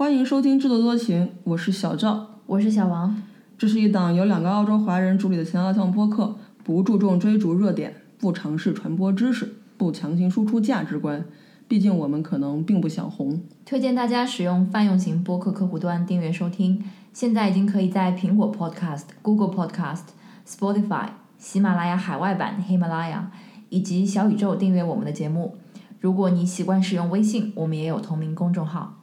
欢迎收听《制作多情》，我是小赵，我是小王。这是一档由两个澳洲华人主理的闲聊向播客，不注重追逐热点，不尝试传播知识，不强行输出价值观。毕竟我们可能并不想红。推荐大家使用泛用型播客客户端订阅收听，现在已经可以在苹果 Podcast、Google Podcast、Spotify、喜马拉雅海外版喜马拉雅以及小宇宙订阅我们的节目。如果你习惯使用微信，我们也有同名公众号。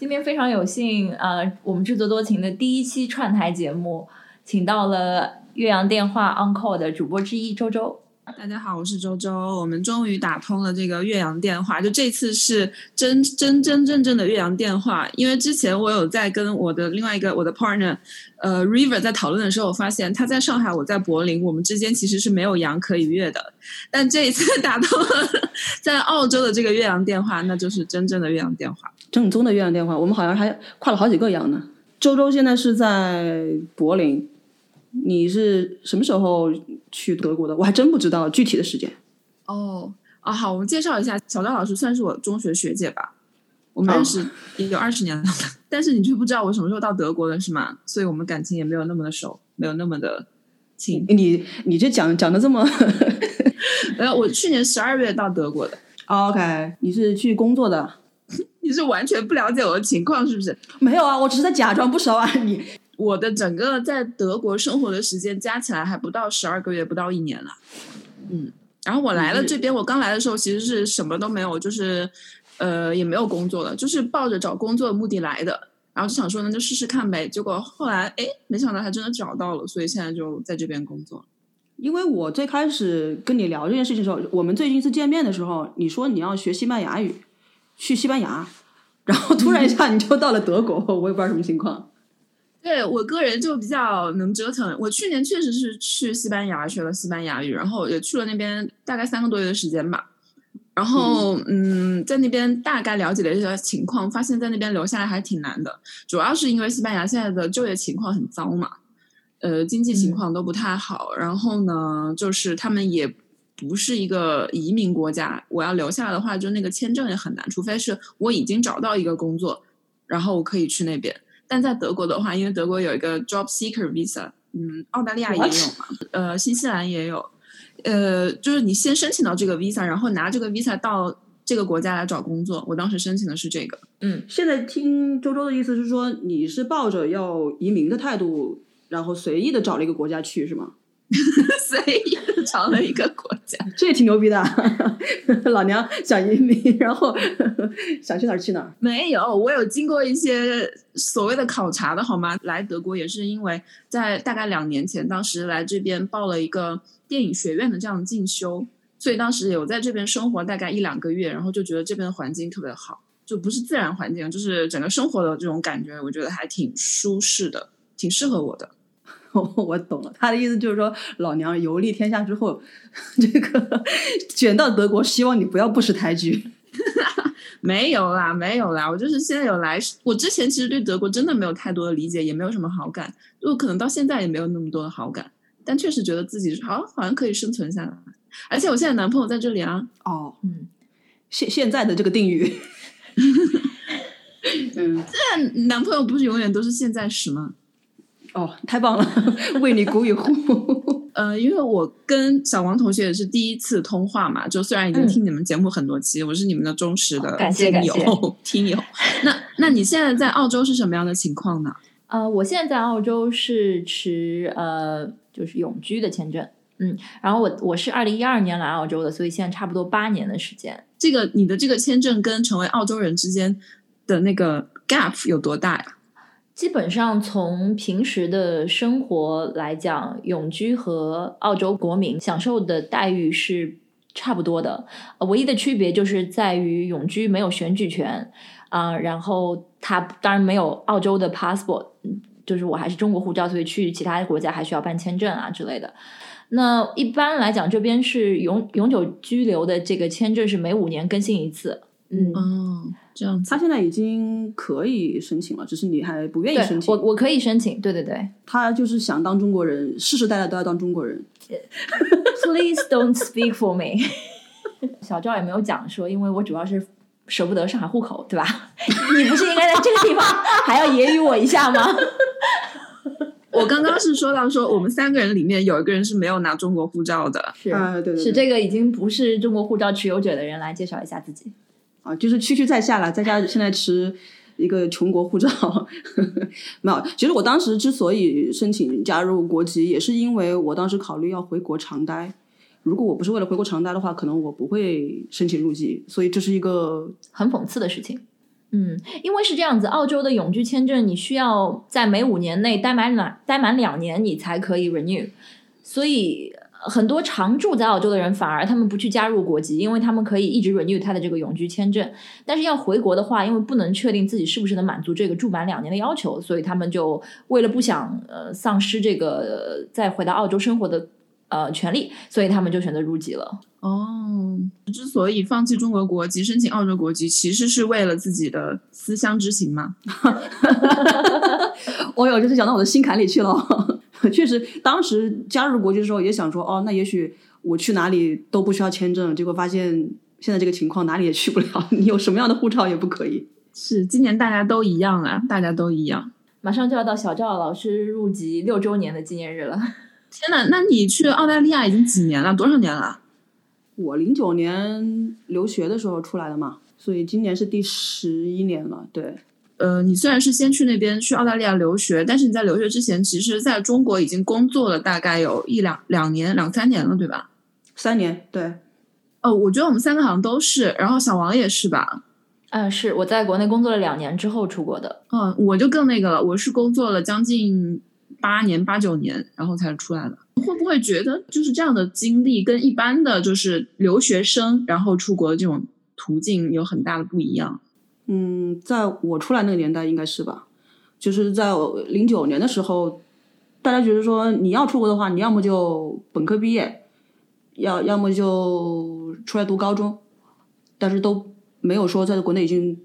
今天非常有幸，呃，我们制作多情的第一期串台节目，请到了岳阳电话 Uncle 的主播之一周周。大家好，我是周周。我们终于打通了这个岳阳电话，就这次是真真真正正的岳阳电话。因为之前我有在跟我的另外一个我的 partner，呃，River 在讨论的时候，我发现他在上海，我在柏林，我们之间其实是没有阳可以越的。但这一次打通了 在澳洲的这个岳阳电话，那就是真正的岳阳电话，正宗的月亮电话。我们好像还跨了好几个洋呢。周周现在是在柏林。你是什么时候去德国的？我还真不知道具体的时间。哦，啊，好，我们介绍一下，小张老师算是我中学学姐吧，我们认识也有二十年了，但是你却不知道我什么时候到德国的，是吗？所以我们感情也没有那么的熟，没有那么的亲。你你这讲讲的这么，呃，我去年十二月到德国的。OK，你是去工作的？你是完全不了解我的情况是不是？没有啊，我只是在假装不熟啊，你。我的整个在德国生活的时间加起来还不到十二个月，不到一年了。嗯，然后我来了这边，我刚来的时候其实是什么都没有，就是呃也没有工作的，就是抱着找工作的目的来的。然后就想说那就试试看呗。结果后来哎，没想到还真的找到了，所以现在就在这边工作。因为我最开始跟你聊这件事情的时候，我们最近一次见面的时候，你说你要学西班牙语，去西班牙，然后突然一下你就到了德国，我也不知道什么情况。对我个人就比较能折腾。我去年确实是去西班牙学了西班牙语，然后也去了那边大概三个多月的时间吧。然后嗯，在那边大概了解了一些情况，发现在那边留下来还挺难的。主要是因为西班牙现在的就业情况很糟嘛，呃，经济情况都不太好。然后呢，就是他们也不是一个移民国家，我要留下来的话，就那个签证也很难，除非是我已经找到一个工作，然后我可以去那边。但在德国的话，因为德国有一个 job seeker visa，嗯，澳大利亚也有嘛，呃，新西兰也有，呃，就是你先申请到这个 visa，然后拿这个 visa 到这个国家来找工作。我当时申请的是这个。嗯，现在听周周的意思是说，你是抱着要移民的态度，然后随意的找了一个国家去，是吗？随意的找了一个国家，这也挺牛逼的。老娘想移民，然后 想去哪儿去哪儿。没有，我有经过一些所谓的考察的好吗？来德国也是因为在大概两年前，当时来这边报了一个电影学院的这样的进修，所以当时有在这边生活大概一两个月，然后就觉得这边的环境特别好，就不是自然环境，就是整个生活的这种感觉，我觉得还挺舒适的，挺适合我的。我懂了，他的意思就是说，老娘游历天下之后，这个卷到德国，希望你不要不识抬举。没有啦，没有啦，我就是现在有来。我之前其实对德国真的没有太多的理解，也没有什么好感，就可能到现在也没有那么多的好感。但确实觉得自己好，好像可以生存下来。而且我现在男朋友在这里啊。哦，嗯，现现在的这个定语。嗯，这男朋友不是永远都是现在时吗？哦，太棒了，为你鼓与呼。呃，因为我跟小王同学也是第一次通话嘛，就虽然已经听你们节目很多期，我是你们的忠实的听友听友。那那你现在在澳洲是什么样的情况呢？呃，我现在在澳洲是持呃就是永居的签证，嗯，然后我我是二零一二年来澳洲的，所以现在差不多八年的时间。这个你的这个签证跟成为澳洲人之间的那个 gap 有多大呀？基本上从平时的生活来讲，永居和澳洲国民享受的待遇是差不多的。唯一的区别就是在于永居没有选举权啊，然后他当然没有澳洲的 passport，就是我还是中国护照，所以去其他国家还需要办签证啊之类的。那一般来讲，这边是永永久居留的这个签证是每五年更新一次。嗯，这样，他现在已经可以申请了，只是你还不愿意申请。我我可以申请，对对对。他就是想当中国人，世世代代都要当中国人。Please don't speak for me。小赵也没有讲说，因为我主要是舍不得上海户口，对吧？你不是应该在这个地方还要揶揄我一下吗？我刚刚是说到说，我们三个人里面有一个人是没有拿中国护照的，是啊对对对是这个已经不是中国护照持有者的人来介绍一下自己。啊，就是区区在下了，在家现在持一个穷国护照，没有。其实我当时之所以申请加入国籍，也是因为我当时考虑要回国长待。如果我不是为了回国长待的话，可能我不会申请入籍。所以这是一个很讽刺的事情。嗯，因为是这样子，澳洲的永居签证你需要在每五年内待满两待满两年，你才可以 renew。所以很多常住在澳洲的人反而他们不去加入国籍，因为他们可以一直 renew 他的这个永居签证。但是要回国的话，因为不能确定自己是不是能满足这个住满两年的要求，所以他们就为了不想呃丧失这个、呃再回到澳洲生活的呃权利，所以他们就选择入籍了。哦，之所以放弃中国国籍，申请澳洲国籍，其实是为了自己的思乡之情嘛。哦哟，这是讲到我的心坎里去了。确实，当时加入国籍的时候也想说，哦，那也许我去哪里都不需要签证。结果发现现在这个情况哪里也去不了，你有什么样的护照也不可以。是，今年大家都一样啊，大家都一样。马上就要到小赵老师入籍六周年的纪念日了。天呐，那你去澳大利亚已经几年了？多少年了？我零九年留学的时候出来的嘛，所以今年是第十一年了。对，呃，你虽然是先去那边去澳大利亚留学，但是你在留学之前，其实在中国已经工作了大概有一两两年、两三年了，对吧？三年。对，哦，我觉得我们三个好像都是，然后小王也是吧？嗯，是我在国内工作了两年之后出国的。嗯，我就更那个了，我是工作了将近八年、八九年，然后才出来的。会不会觉得就是这样的经历跟一般的就是留学生然后出国的这种途径有很大的不一样？嗯，在我出来那个年代应该是吧，就是在零九年的时候，大家觉得说你要出国的话，你要么就本科毕业，要要么就出来读高中，但是都没有说在国内已经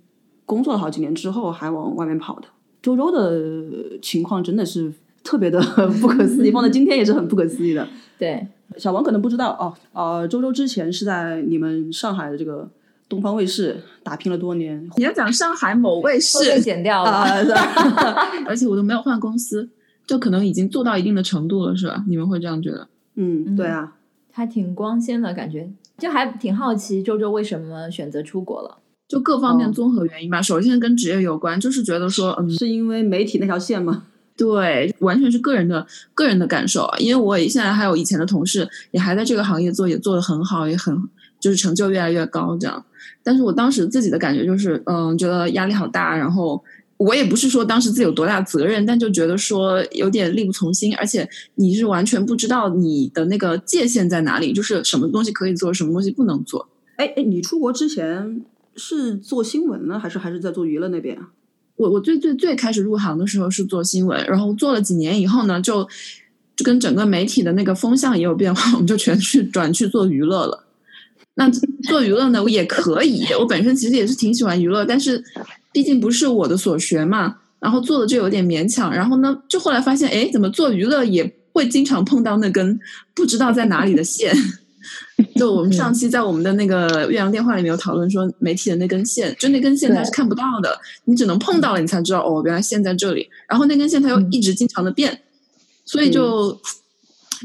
工作了好几年之后还往外面跑的。周周的情况真的是特别的 不可思议，放在今天也是很不可思议的。对，小王可能不知道哦，呃，周周之前是在你们上海的这个东方卫视打拼了多年，你要讲上海某卫视 被剪掉了。啊，是吧 而且我都没有换公司，就可能已经做到一定的程度了，是吧？你们会这样觉得？嗯，对啊，还挺光鲜的感觉，就还挺好奇周周为什么选择出国了。就各方面哦综合原因吧。首先跟职业有关，就是觉得说，嗯，是因为媒体那条线吗？对，完全是个人的个人的感受啊。因为我现在还有以前的同事，也还在这个行业做，也做得很好，也很就是成就越来越高这样。但是我当时自己的感觉就是，嗯，觉得压力好大，然后我也不是说当时自己有多大责任，但就觉得说有点力不从心，而且你是完全不知道你的那个界限在哪里，就是什么东西可以做，什么东西不能做。哎哎，你出国之前是做新闻呢，还是还是在做娱乐那边啊？我我最最最开始入行的时候是做新闻，然后做了几年以后呢，就就跟整个媒体的那个风向也有变化，我们就全去转去做娱乐了。那做娱乐呢，我也可以，我本身其实也是挺喜欢娱乐，但是毕竟不是我的所学嘛，然后做的就有点勉强。然后呢，就后来发现，哎，怎么做娱乐也会经常碰到那根不知道在哪里的线。就我们上期在我们的那个岳阳电话里面有讨论说，媒体的那根线，就那根线它是看不到的，你只能碰到了你才知道哦，原来线在这里。然后那根线它又一直经常的变，所以就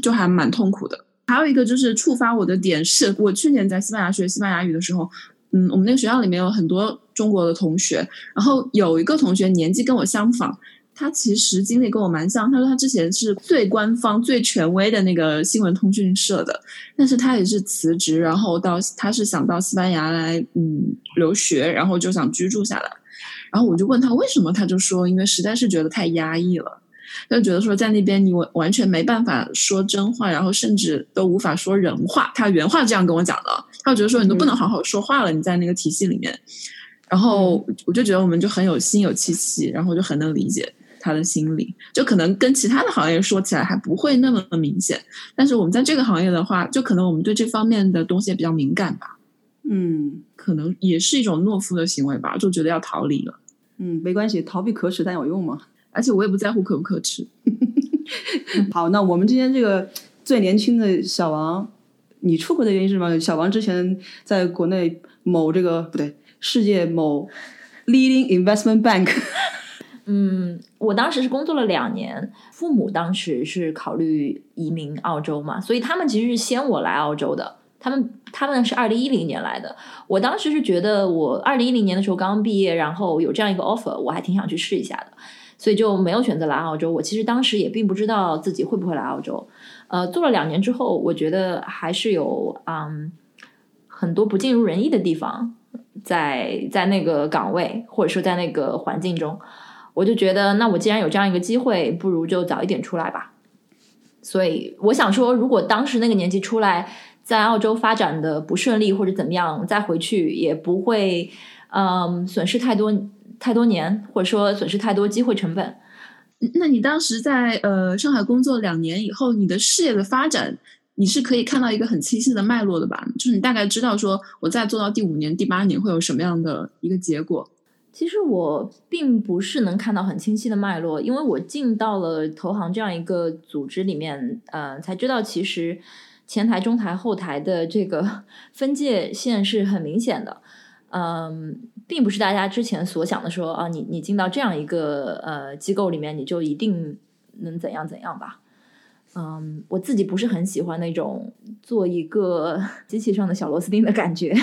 就还蛮痛苦的。还有一个就是触发我的点是，我去年在西班牙学西班牙语的时候，嗯，我们那个学校里面有很多中国的同学，然后有一个同学年纪跟我相仿，他其实经历跟我蛮像。他说他之前是最官方、最权威的那个新闻通讯社的，但是他也是辞职，然后到他是想到西班牙来嗯留学，然后就想居住下来。然后我就问他为什么，他就说因为实在是觉得太压抑了。他就觉得说，在那边你完完全没办法说真话，然后甚至都无法说人话。他原话这样跟我讲的，他就觉得说你都不能好好说话了，你在那个体系里面。然后我就觉得我们就很有心有戚戚，然后就很能理解他的心理。就可能跟其他的行业说起来还不会那么明显，但是我们在这个行业的话，就可能我们对这方面的东西也比较敏感吧。嗯可能也是一种懦夫的行为吧，就觉得要逃离了。嗯，没关系，逃避可耻但有用嘛。而且我也不在乎可不可耻。好，那我们今天这个最年轻的小王，你出国的原因是什么？小王之前在国内某这个不对，世界某 leading investment bank。嗯，我当时是工作了两年，父母当时是考虑移民澳洲嘛，所以他们其实是先我来澳洲的。他们他们是二零一零年来的，我当时是觉得我二零一零年的时候刚刚毕业，然后有这样一个 offer，我还挺想去试一下的，所以就没有选择来澳洲。我其实当时也并不知道自己会不会来澳洲。呃，做了两年之后，我觉得还是有嗯很多不尽如人意的地方，在在那个岗位或者说在那个环境中，我就觉得那我既然有这样一个机会，不如就早一点出来吧。所以我想说，如果当时那个年纪出来。在澳洲发展的不顺利或者怎么样，再回去也不会，嗯，损失太多太多年，或者说损失太多机会成本。那你当时在呃上海工作两年以后，你的事业的发展，你是可以看到一个很清晰的脉络的吧？就是你大概知道说，我再做到第五年、第八年会有什么样的一个结果？其实我并不是能看到很清晰的脉络，因为我进到了投行这样一个组织里面，呃，才知道其实。前台、中台、后台的这个分界线是很明显的，嗯，并不是大家之前所想的说啊，你你进到这样一个呃机构里面，你就一定能怎样怎样吧？嗯，我自己不是很喜欢那种做一个 机器上的小螺丝钉的感觉。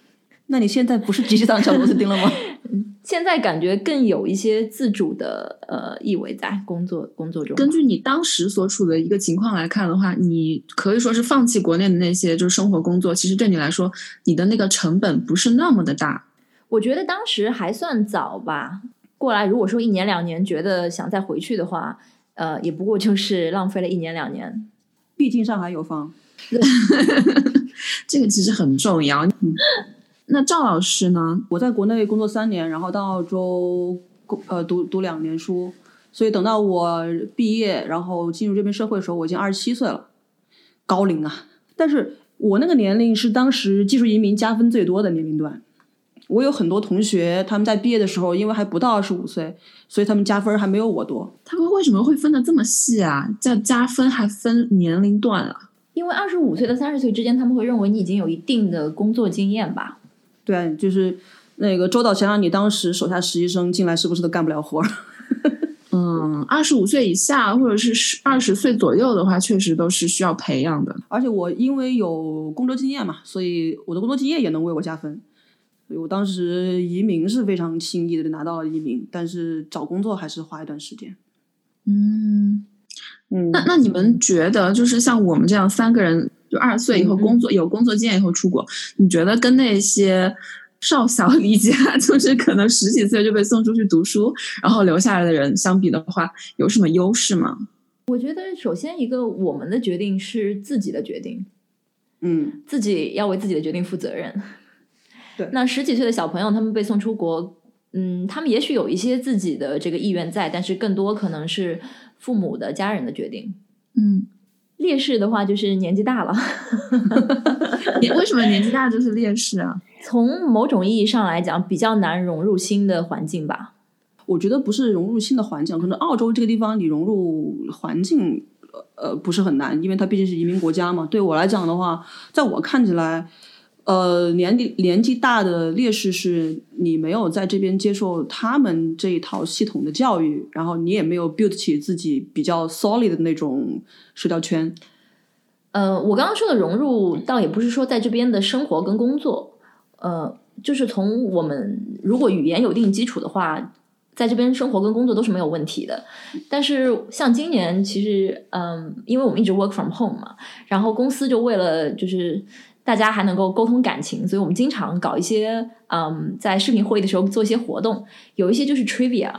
那你现在不是机器上的小螺丝钉了吗？现在感觉更有一些自主的呃意味在工作工作中。根据你当时所处的一个情况来看的话，你可以说是放弃国内的那些就是生活工作，其实对你来说，你的那个成本不是那么的大。我觉得当时还算早吧，过来如果说一年两年觉得想再回去的话，呃，也不过就是浪费了一年两年。毕竟上海有房，这个其实很重要。那赵老师呢？我在国内工作三年，然后到澳洲工呃读读两年书，所以等到我毕业，然后进入这边社会的时候，我已经二十七岁了，高龄啊！但是我那个年龄是当时技术移民加分最多的年龄段。我有很多同学，他们在毕业的时候，因为还不到二十五岁，所以他们加分还没有我多。他们为什么会分的这么细啊？叫加分还分年龄段啊？因为二十五岁到三十岁之间，他们会认为你已经有一定的工作经验吧。对，就是那个周导想想，你当时手下实习生进来是不是都干不了活儿？嗯，二十五岁以下或者是二十岁左右的话，确实都是需要培养的。而且我因为有工作经验嘛，所以我的工作经验也能为我加分。所以我当时移民是非常轻易的拿到了移民，但是找工作还是花一段时间。嗯嗯，那那你们觉得，就是像我们这样三个人？就二十岁以后工作有工作经验以后出国，你觉得跟那些少小离家，就是可能十几岁就被送出去读书，然后留下来的人相比的话，有什么优势吗？我觉得首先一个我们的决定是自己的决定，嗯，自己要为自己的决定负责任。对，那十几岁的小朋友他们被送出国，嗯，他们也许有一些自己的这个意愿在，但是更多可能是父母的家人的决定，嗯。劣势的话就是年纪大了 你为什么年纪大就是劣势啊？从某种意义上来讲，比较难融入新的环境吧。我觉得不是融入新的环境，可能澳洲这个地方你融入环境，呃，不是很难，因为它毕竟是移民国家嘛。对我来讲的话，在我看起来。呃，年纪年纪大的劣势是你没有在这边接受他们这一套系统的教育，然后你也没有 build 起自己比较 solid 的那种社交圈。呃，我刚刚说的融入，倒也不是说在这边的生活跟工作，呃，就是从我们如果语言有一定基础的话，在这边生活跟工作都是没有问题的。但是像今年，其实嗯，因为我们一直 work from home 嘛，然后公司就为了就是。大家还能够沟通感情，所以我们经常搞一些，嗯，在视频会议的时候做一些活动，有一些就是 trivia。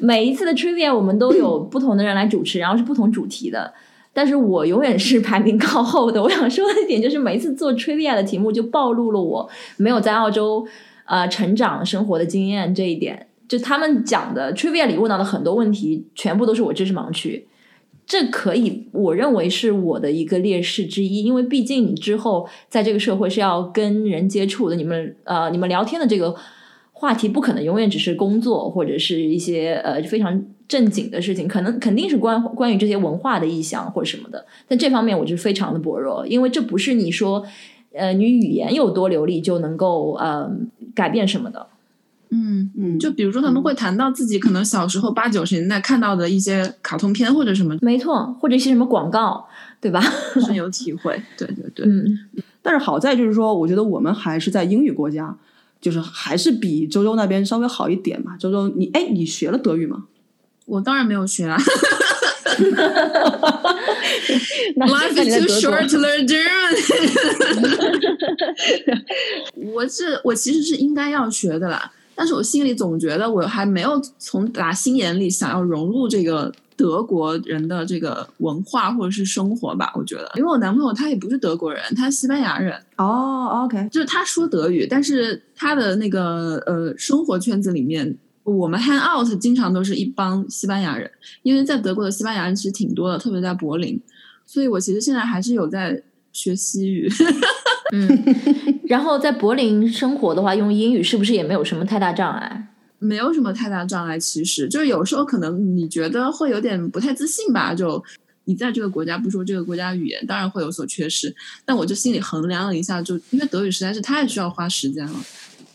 每一次的 trivia 我们都有不同的人来主持，然后是不同主题的。但是我永远是排名靠后的。我想说的一点就是，每一次做 trivia 的题目就暴露了我没有在澳洲呃成长生活的经验这一点。就他们讲的 trivia 里问到的很多问题，全部都是我知识盲区。这可以，我认为是我的一个劣势之一，因为毕竟你之后在这个社会是要跟人接触的，你们呃，你们聊天的这个话题不可能永远只是工作或者是一些呃非常正经的事情，可能肯定是关关于这些文化的意向或者什么的。但这方面我就非常的薄弱，因为这不是你说呃你语言有多流利就能够呃改变什么的。嗯，嗯，就比如说他们会谈到自己可能小时候八九十年代看到的一些卡通片或者什么，没错，或者一些什么广告，对吧？深有体会。对对对，嗯，但是好在就是说，我觉得我们还是在英语国家，就是还是比周周那边稍微好一点嘛。周周，你哎，你学了德语吗？我当然没有学啊。那 Life is too short to learn German。我是我其实是应该要学的啦，但是我心里总觉得我还没有从打心眼里想要融入这个德国人的这个文化或者是生活吧。我觉得，因为我男朋友他也不是德国人，他是西班牙人，哦，OK，就是他说德语，但是他的那个呃生活圈子里面。我们 hang out 经常都是一帮西班牙人，因为在德国的西班牙人其实挺多的，特别在柏林，所以我其实现在还是有在学西语。嗯，然后在柏林生活的话，用英语是不是也没有什么太大障碍？没有什么太大障碍，其实就是有时候可能你觉得会有点不太自信吧，就你在这个国家不说这个国家语言，当然会有所缺失。但我就心里衡量了一下，就因为德语实在是太需要花时间了，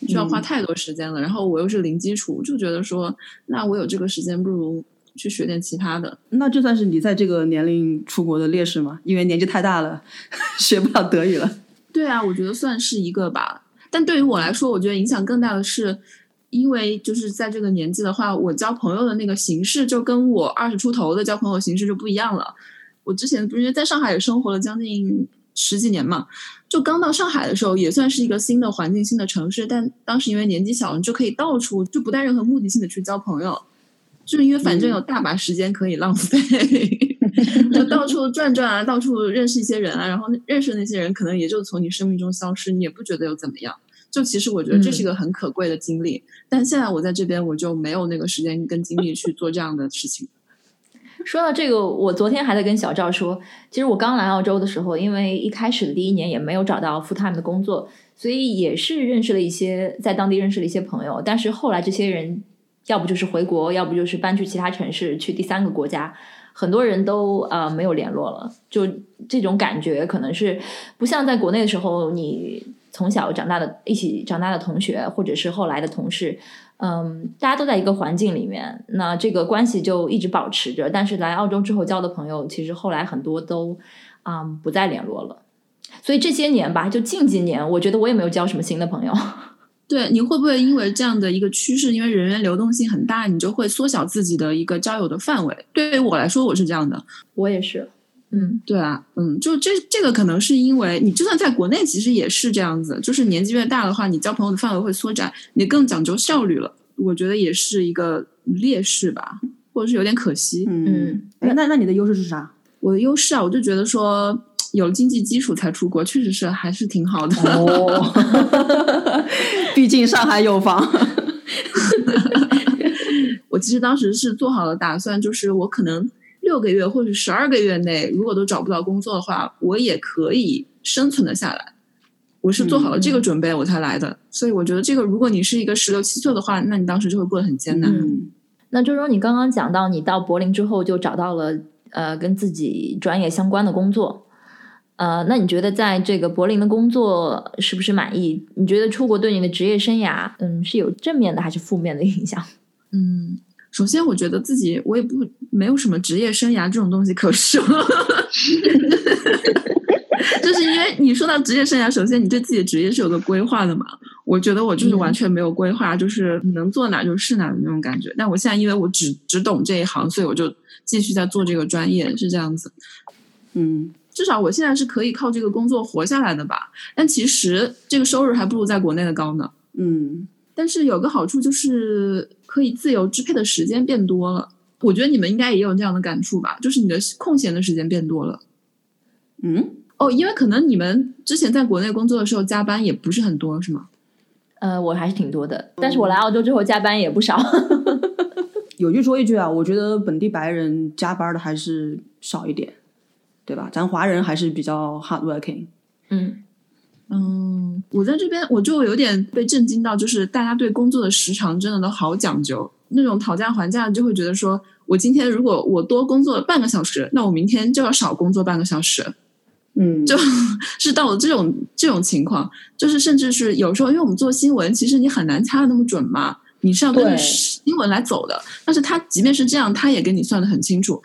需要花太多时间了。然后我又是零基础，就觉得说，那我有这个时间，不如去学点其他的。那就算是你在这个年龄出国的劣势嘛？因为年纪太大了，学不了德语了。对啊，我觉得算是一个吧。但对于我来说，我觉得影响更大的是，因为就是在这个年纪的话，我交朋友的那个形式就跟我二十出头的交朋友形式就不一样了。我之前不是因为在上海也生活了将近十几年嘛，就刚到上海的时候也算是一个新的环境、新的城市，但当时因为年纪小，你就可以到处就不带任何目的性的去交朋友，就是因为反正有大把时间可以浪费。就到处转转啊，到处认识一些人啊，然后认识那些人可能也就从你生命中消失，你也不觉得又怎么样。就其实我觉得这是一个很可贵的经历，但现在我在这边我就没有那个时间跟精力去做这样的事情。说到这个，我昨天还在跟小赵说，其实我刚来澳洲的时候，因为一开始的第一年也没有找到 full time 的工作，所以也是认识了一些在当地认识了一些朋友，但是后来这些人要不就是回国，要不就是搬去其他城市，去第三个国家。很多人都呃没有联络了，就这种感觉可能是不像在国内的时候，你从小长大的一起长大的同学，或者是后来的同事，嗯，大家都在一个环境里面，那这个关系就一直保持着。但是来澳洲之后交的朋友，其实后来很多都啊、不再联络了。所以这些年吧，就近几年，我觉得我也没有交什么新的朋友。对，你会不会因为这样的一个趋势，因为人员流动性很大，你就会缩小自己的一个交友的范围？对于我来说，我是这样的。我也是，嗯，对啊，嗯，就这这个可能是因为你就算在国内，其实也是这样子，就是年纪越大的话，你交朋友的范围会缩窄，你更讲究效率了。我觉得也是一个劣势吧，或者是有点可惜。嗯，哎，那那你的优势是啥？我的优势啊，我就觉得说有了经济基础才出国，确实是还是挺好的。哦，毕竟上海有房。我其实当时是做好了打算，就是我可能六个月或者十二个月内，如果都找不到工作的话，我也可以生存的下来。我是做好了这个准备，我才来的。所以我觉得，这个如果你是一个十六七岁的话，那你当时就会过得很艰难。嗯，那周周，你刚刚讲到你到柏林之后就找到了呃跟自己专业相关的工作，呃，那你觉得在这个柏林的工作是不是满意？你觉得出国对你的职业生涯，嗯，是有正面的还是负面的影响？嗯，首先我觉得自己我也不没有什么职业生涯这种东西可说，就是因为你说到职业生涯，首先你对自己的职业是有个规划的嘛。我觉得我就是完全没有规划，就是能做哪就是哪的那种感觉。但我现在因为我只只懂这一行，所以我就继续在做这个专业，是这样子。嗯，至少我现在是可以靠这个工作活下来的吧。但其实这个收入还不如在国内的高呢。嗯，但是有个好处就是可以自由支配的时间变多了。我觉得你们应该也有这样的感触吧，就是你的空闲的时间变多了。嗯，哦，因为可能你们之前在国内工作的时候加班也不是很多，是吗？呃，我还是挺多的，但是我来澳洲之后加班也不少。有句说一句啊，我觉得本地白人加班的还是少一点，对吧？咱华人还是比较 hard working。嗯嗯，我在这边我就有点被震惊到，就是大家对工作的时长真的都好讲究，那种讨价还价就会觉得说，我今天如果我多工作了半个小时，那我明天就要少工作半个小时。嗯，就是到了这种这种情况，就是甚至是有时候，因为我们做新闻，其实你很难掐的那么准嘛，你是要跟着新闻来走的。但是他即便是这样，他也给你算的很清楚。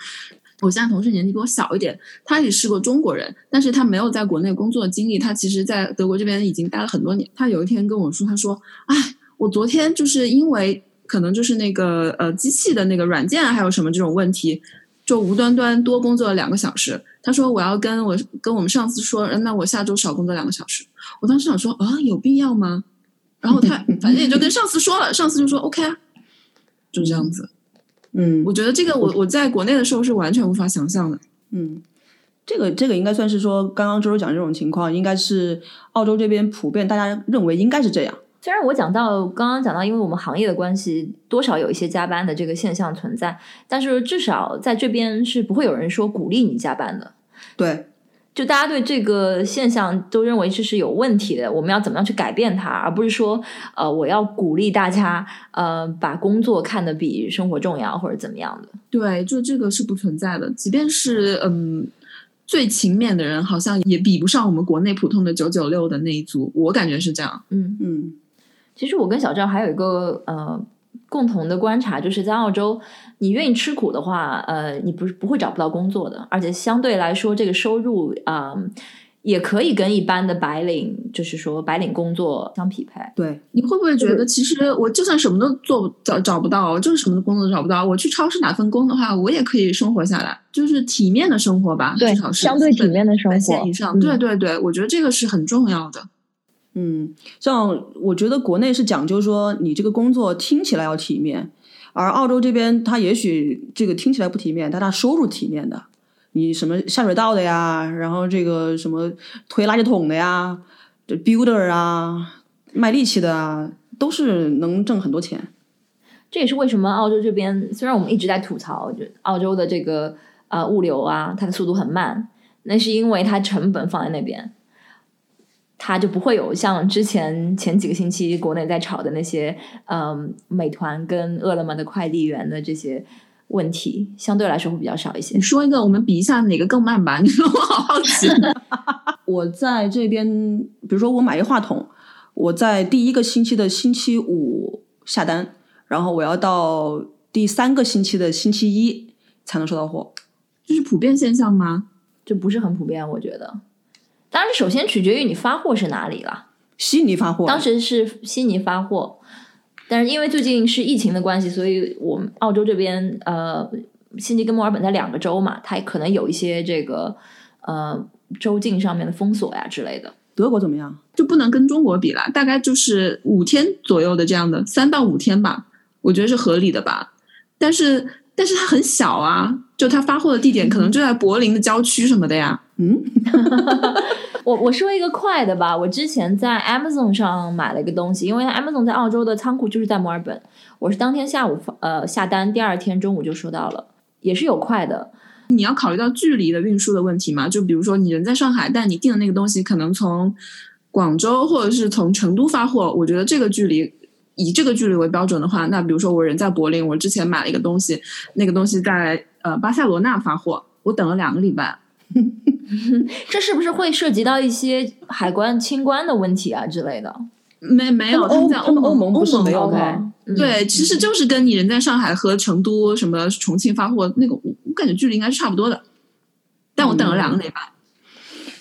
我现在同事年纪比我小一点，他也是个中国人，但是他没有在国内工作的经历，他其实在德国这边已经待了很多年。他有一天跟我说，他说：“哎，我昨天就是因为可能就是那个呃机器的那个软件还有什么这种问题，就无端端多工作了两个小时。他说我要跟我跟我们上司说，那我下周少工作两个小时。我当时想说啊，有必要吗？然后他 反正也就跟上司说了，上司就说 OK 啊，就这样子。我觉得这个我我在国内的时候是完全无法想象的。嗯，这个这个应该算是说，刚刚周周讲这种情况，应该是澳洲这边普遍大家认为应该是这样。虽然我讲到刚刚讲到，因为我们行业的关系，多少有一些加班的这个现象存在，但是至少在这边是不会有人说鼓励你加班的。对，就大家对这个现象都认为这是有问题的，我们要怎么样去改变它，而不是说呃我要鼓励大家呃把工作看得比生活重要或者怎么样的。对，就这个是不存在的。即便是嗯最勤勉的人，好像也比不上我们国内普通的九九六的那一组。我感觉是这样。嗯，嗯其实我跟小赵还有一个呃共同的观察，就是在澳洲，你愿意吃苦的话，呃，你不是不会找不到工作的，而且相对来说，这个收入啊、呃也可以跟一般的白领，就是说白领工作相匹配。对，你会不会觉得，其实我就算什么都做不找找不到，就是什么工作都找不到，我去超市打份工的话，我也可以生活下来，就是体面的生活吧，至少是相对体面的生本活线以上。嗯对对对，我觉得这个是很重要的。嗯，像我觉得国内是讲究说你这个工作听起来要体面，而澳洲这边它也许这个听起来不体面，但它收入体面的。你什么下水道的呀，然后这个什么推垃圾桶的呀，这 builder 啊，卖力气的啊，都是能挣很多钱。这也是为什么澳洲这边虽然我们一直在吐槽，就澳洲的这个呃物流啊，它的速度很慢，那是因为它成本放在那边，它就不会有像之前前几个星期国内在炒的那些嗯、美团跟饿了么的快递员的这些问题，相对来说会比较少一些你。说一个，我们比一下哪个更慢吧？你说我好好奇。我在这边，比如说我买一话筒，我在第一个星期的星期五下单，然后我要到第三个星期的星期一才能收到货。这是普遍现象吗？这不是很普遍，我觉得。当然，首先取决于你发货是哪里了。悉尼发货，当时是悉尼发货，但是因为最近是疫情的关系，所以我们澳洲这边呃，悉尼跟墨尔本在两个州嘛，它可能有一些这个呃州境上面的封锁呀之类的。德国怎么样？就不能跟中国比啦，大概就是五天左右的这样的，三到五天吧，我觉得是合理的吧。但是，但是它很小啊，就它发货的地点可能就在柏林的郊区什么的呀。嗯，我我说一个快的吧，我之前在 Amazon 上买了一个东西，因为 Amazon 在澳洲的仓库就是在墨尔本，我是当天下午发呃下单，第二天中午就收到了，也是有快的。你要考虑到距离的运输的问题嘛，就比如说你人在上海，但你订的那个东西可能从广州或者是从成都发货，我觉得这个距离以这个距离为标准的话，那比如说我人在柏林，我之前买了一个东西，那个东西在呃巴塞罗那发货，我等了两个礼拜。这是不是会涉及到一些海关清关的问题啊之类的？没没有，他们欧在欧盟欧盟不是没有吗？嗯对，其实就是跟你人在上海和成都、什么重庆发货那个，我我感觉距离应该是差不多的。但我等了两个礼拜，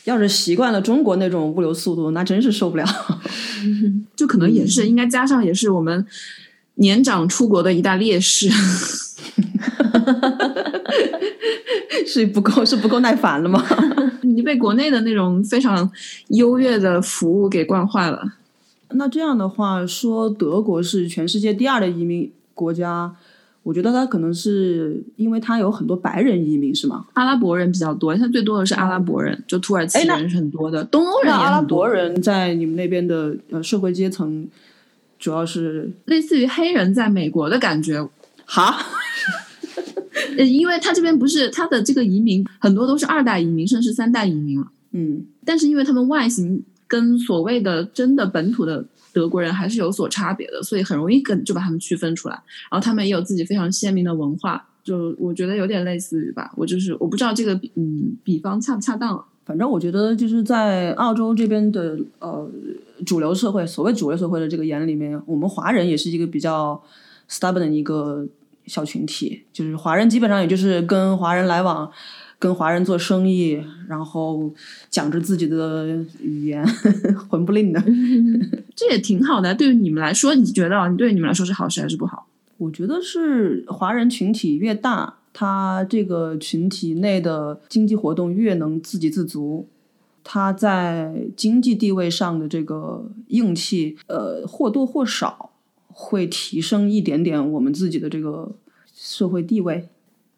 要是习惯了中国那种物流速度，那真是受不了。就可能也是、应该加上也是我们年长出国的一大劣势。是不够是不够耐烦了吗？你被国内的那种非常优越的服务给惯坏了。那这样的话，说德国是全世界第二的移民国家，我觉得他可能是因为他有很多白人移民，是吗？阿拉伯人比较多，现在最多的是阿拉伯人，就土耳其人是很多的，东欧人阿拉也很多伯，人在你们那边的呃社会阶层，主要是类似于黑人在美国的感觉。哈，呃，因为他这边不是他的这个移民很多都是二代移民，甚至三代移民了。嗯但是因为他们外形跟所谓的真的本土的德国人还是有所差别的，所以很容易跟就把他们区分出来。然后他们也有自己非常鲜明的文化，就我觉得有点类似于吧。我就是我不知道这个比嗯比方恰不恰当。反正我觉得就是在澳洲这边的呃主流社会，所谓主流社会的这个眼里面，我们华人也是一个比较 stubborn 的一个小群体，就是华人基本上也就是跟华人来往。跟华人做生意，然后讲着自己的语言，混不吝的，这也挺好的。对于你们来说，你觉得对你们来说是好事还是不好？我觉得是华人群体越大，他这个群体内的经济活动越能自给自足，他在经济地位上的这个硬气，呃，或多或少会提升一点点我们自己的这个社会地位。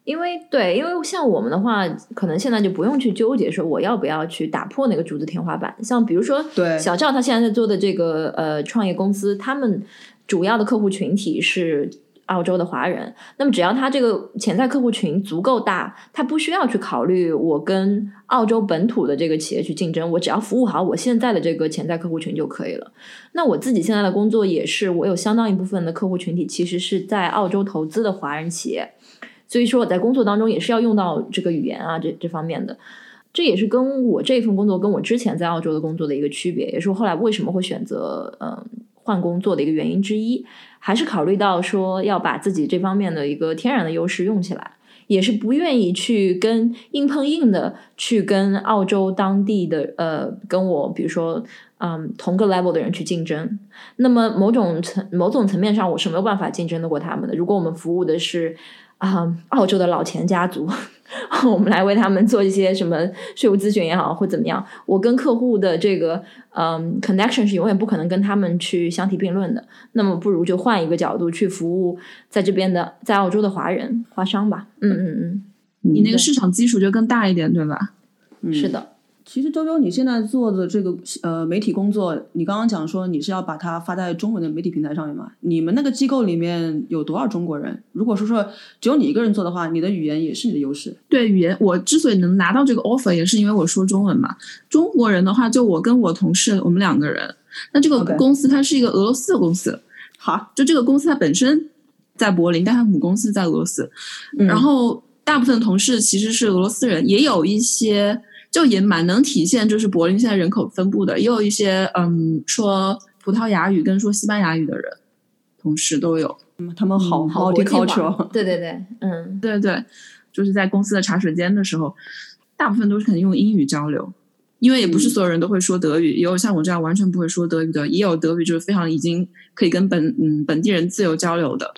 因为对，因为像我们的话，可能现在就不用去纠结说我要不要去打破那个竹子天花板。像比如说，对小赵他现在在做的这个呃创业公司，他们主要的客户群体是澳洲的华人。那么只要他这个潜在客户群足够大，他不需要去考虑我跟澳洲本土的这个企业去竞争，我只要服务好我现在的这个潜在客户群就可以了。那我自己现在的工作也是，我有相当一部分的客户群体其实是在澳洲投资的华人企业。所以说我在工作当中也是要用到这个语言啊，这这方面的，这也是跟我这份工作跟我之前在澳洲的工作的一个区别，也是我后来为什么会选择嗯换工作的一个原因之一，还是考虑到说要把自己这方面的一个天然的优势用起来，也是不愿意去跟硬碰硬的去跟澳洲当地的呃跟我比如说嗯同个 level 的人去竞争，那么某种层某种层面上我是没有办法竞争得过他们的，如果我们服务的是。啊，澳洲的老钱家族，我们来为他们做一些什么税务咨询也好，或怎么样。我跟客户的这个嗯 connection 是永远不可能跟他们去相提并论的。那么不如就换一个角度去服务在这边的在澳洲的华人华商吧。嗯嗯嗯，你那个市场基础就更大一点，对吧？是的。其实周周，你现在做的这个呃媒体工作，你刚刚讲说你是要把它发在中文的媒体平台上面嘛？你们那个机构里面有多少中国人？如果说说只有你一个人做的话，你的语言也是你的优势。对语言，我之所以能拿到这个 offer，也是因为我说中文嘛。中国人的话，就我跟我同事，我们两个人。那这个公司它是一个俄罗斯的公司，好，就这个公司它本身在柏林，但它母公司在俄罗斯。然后大部分同事其实是俄罗斯人，也有一些。就也蛮能体现，就是柏林现在人口分布的，也有一些嗯说葡萄牙语跟说西班牙语的人，同时都有。他们好好 culture，对对对，嗯，对对，就是在公司的茶水间的时候，大部分都是肯定用英语交流，因为也不是所有人都会说德语，也有像我这样完全不会说德语的，也有德语就是非常已经可以跟本嗯本地人自由交流的，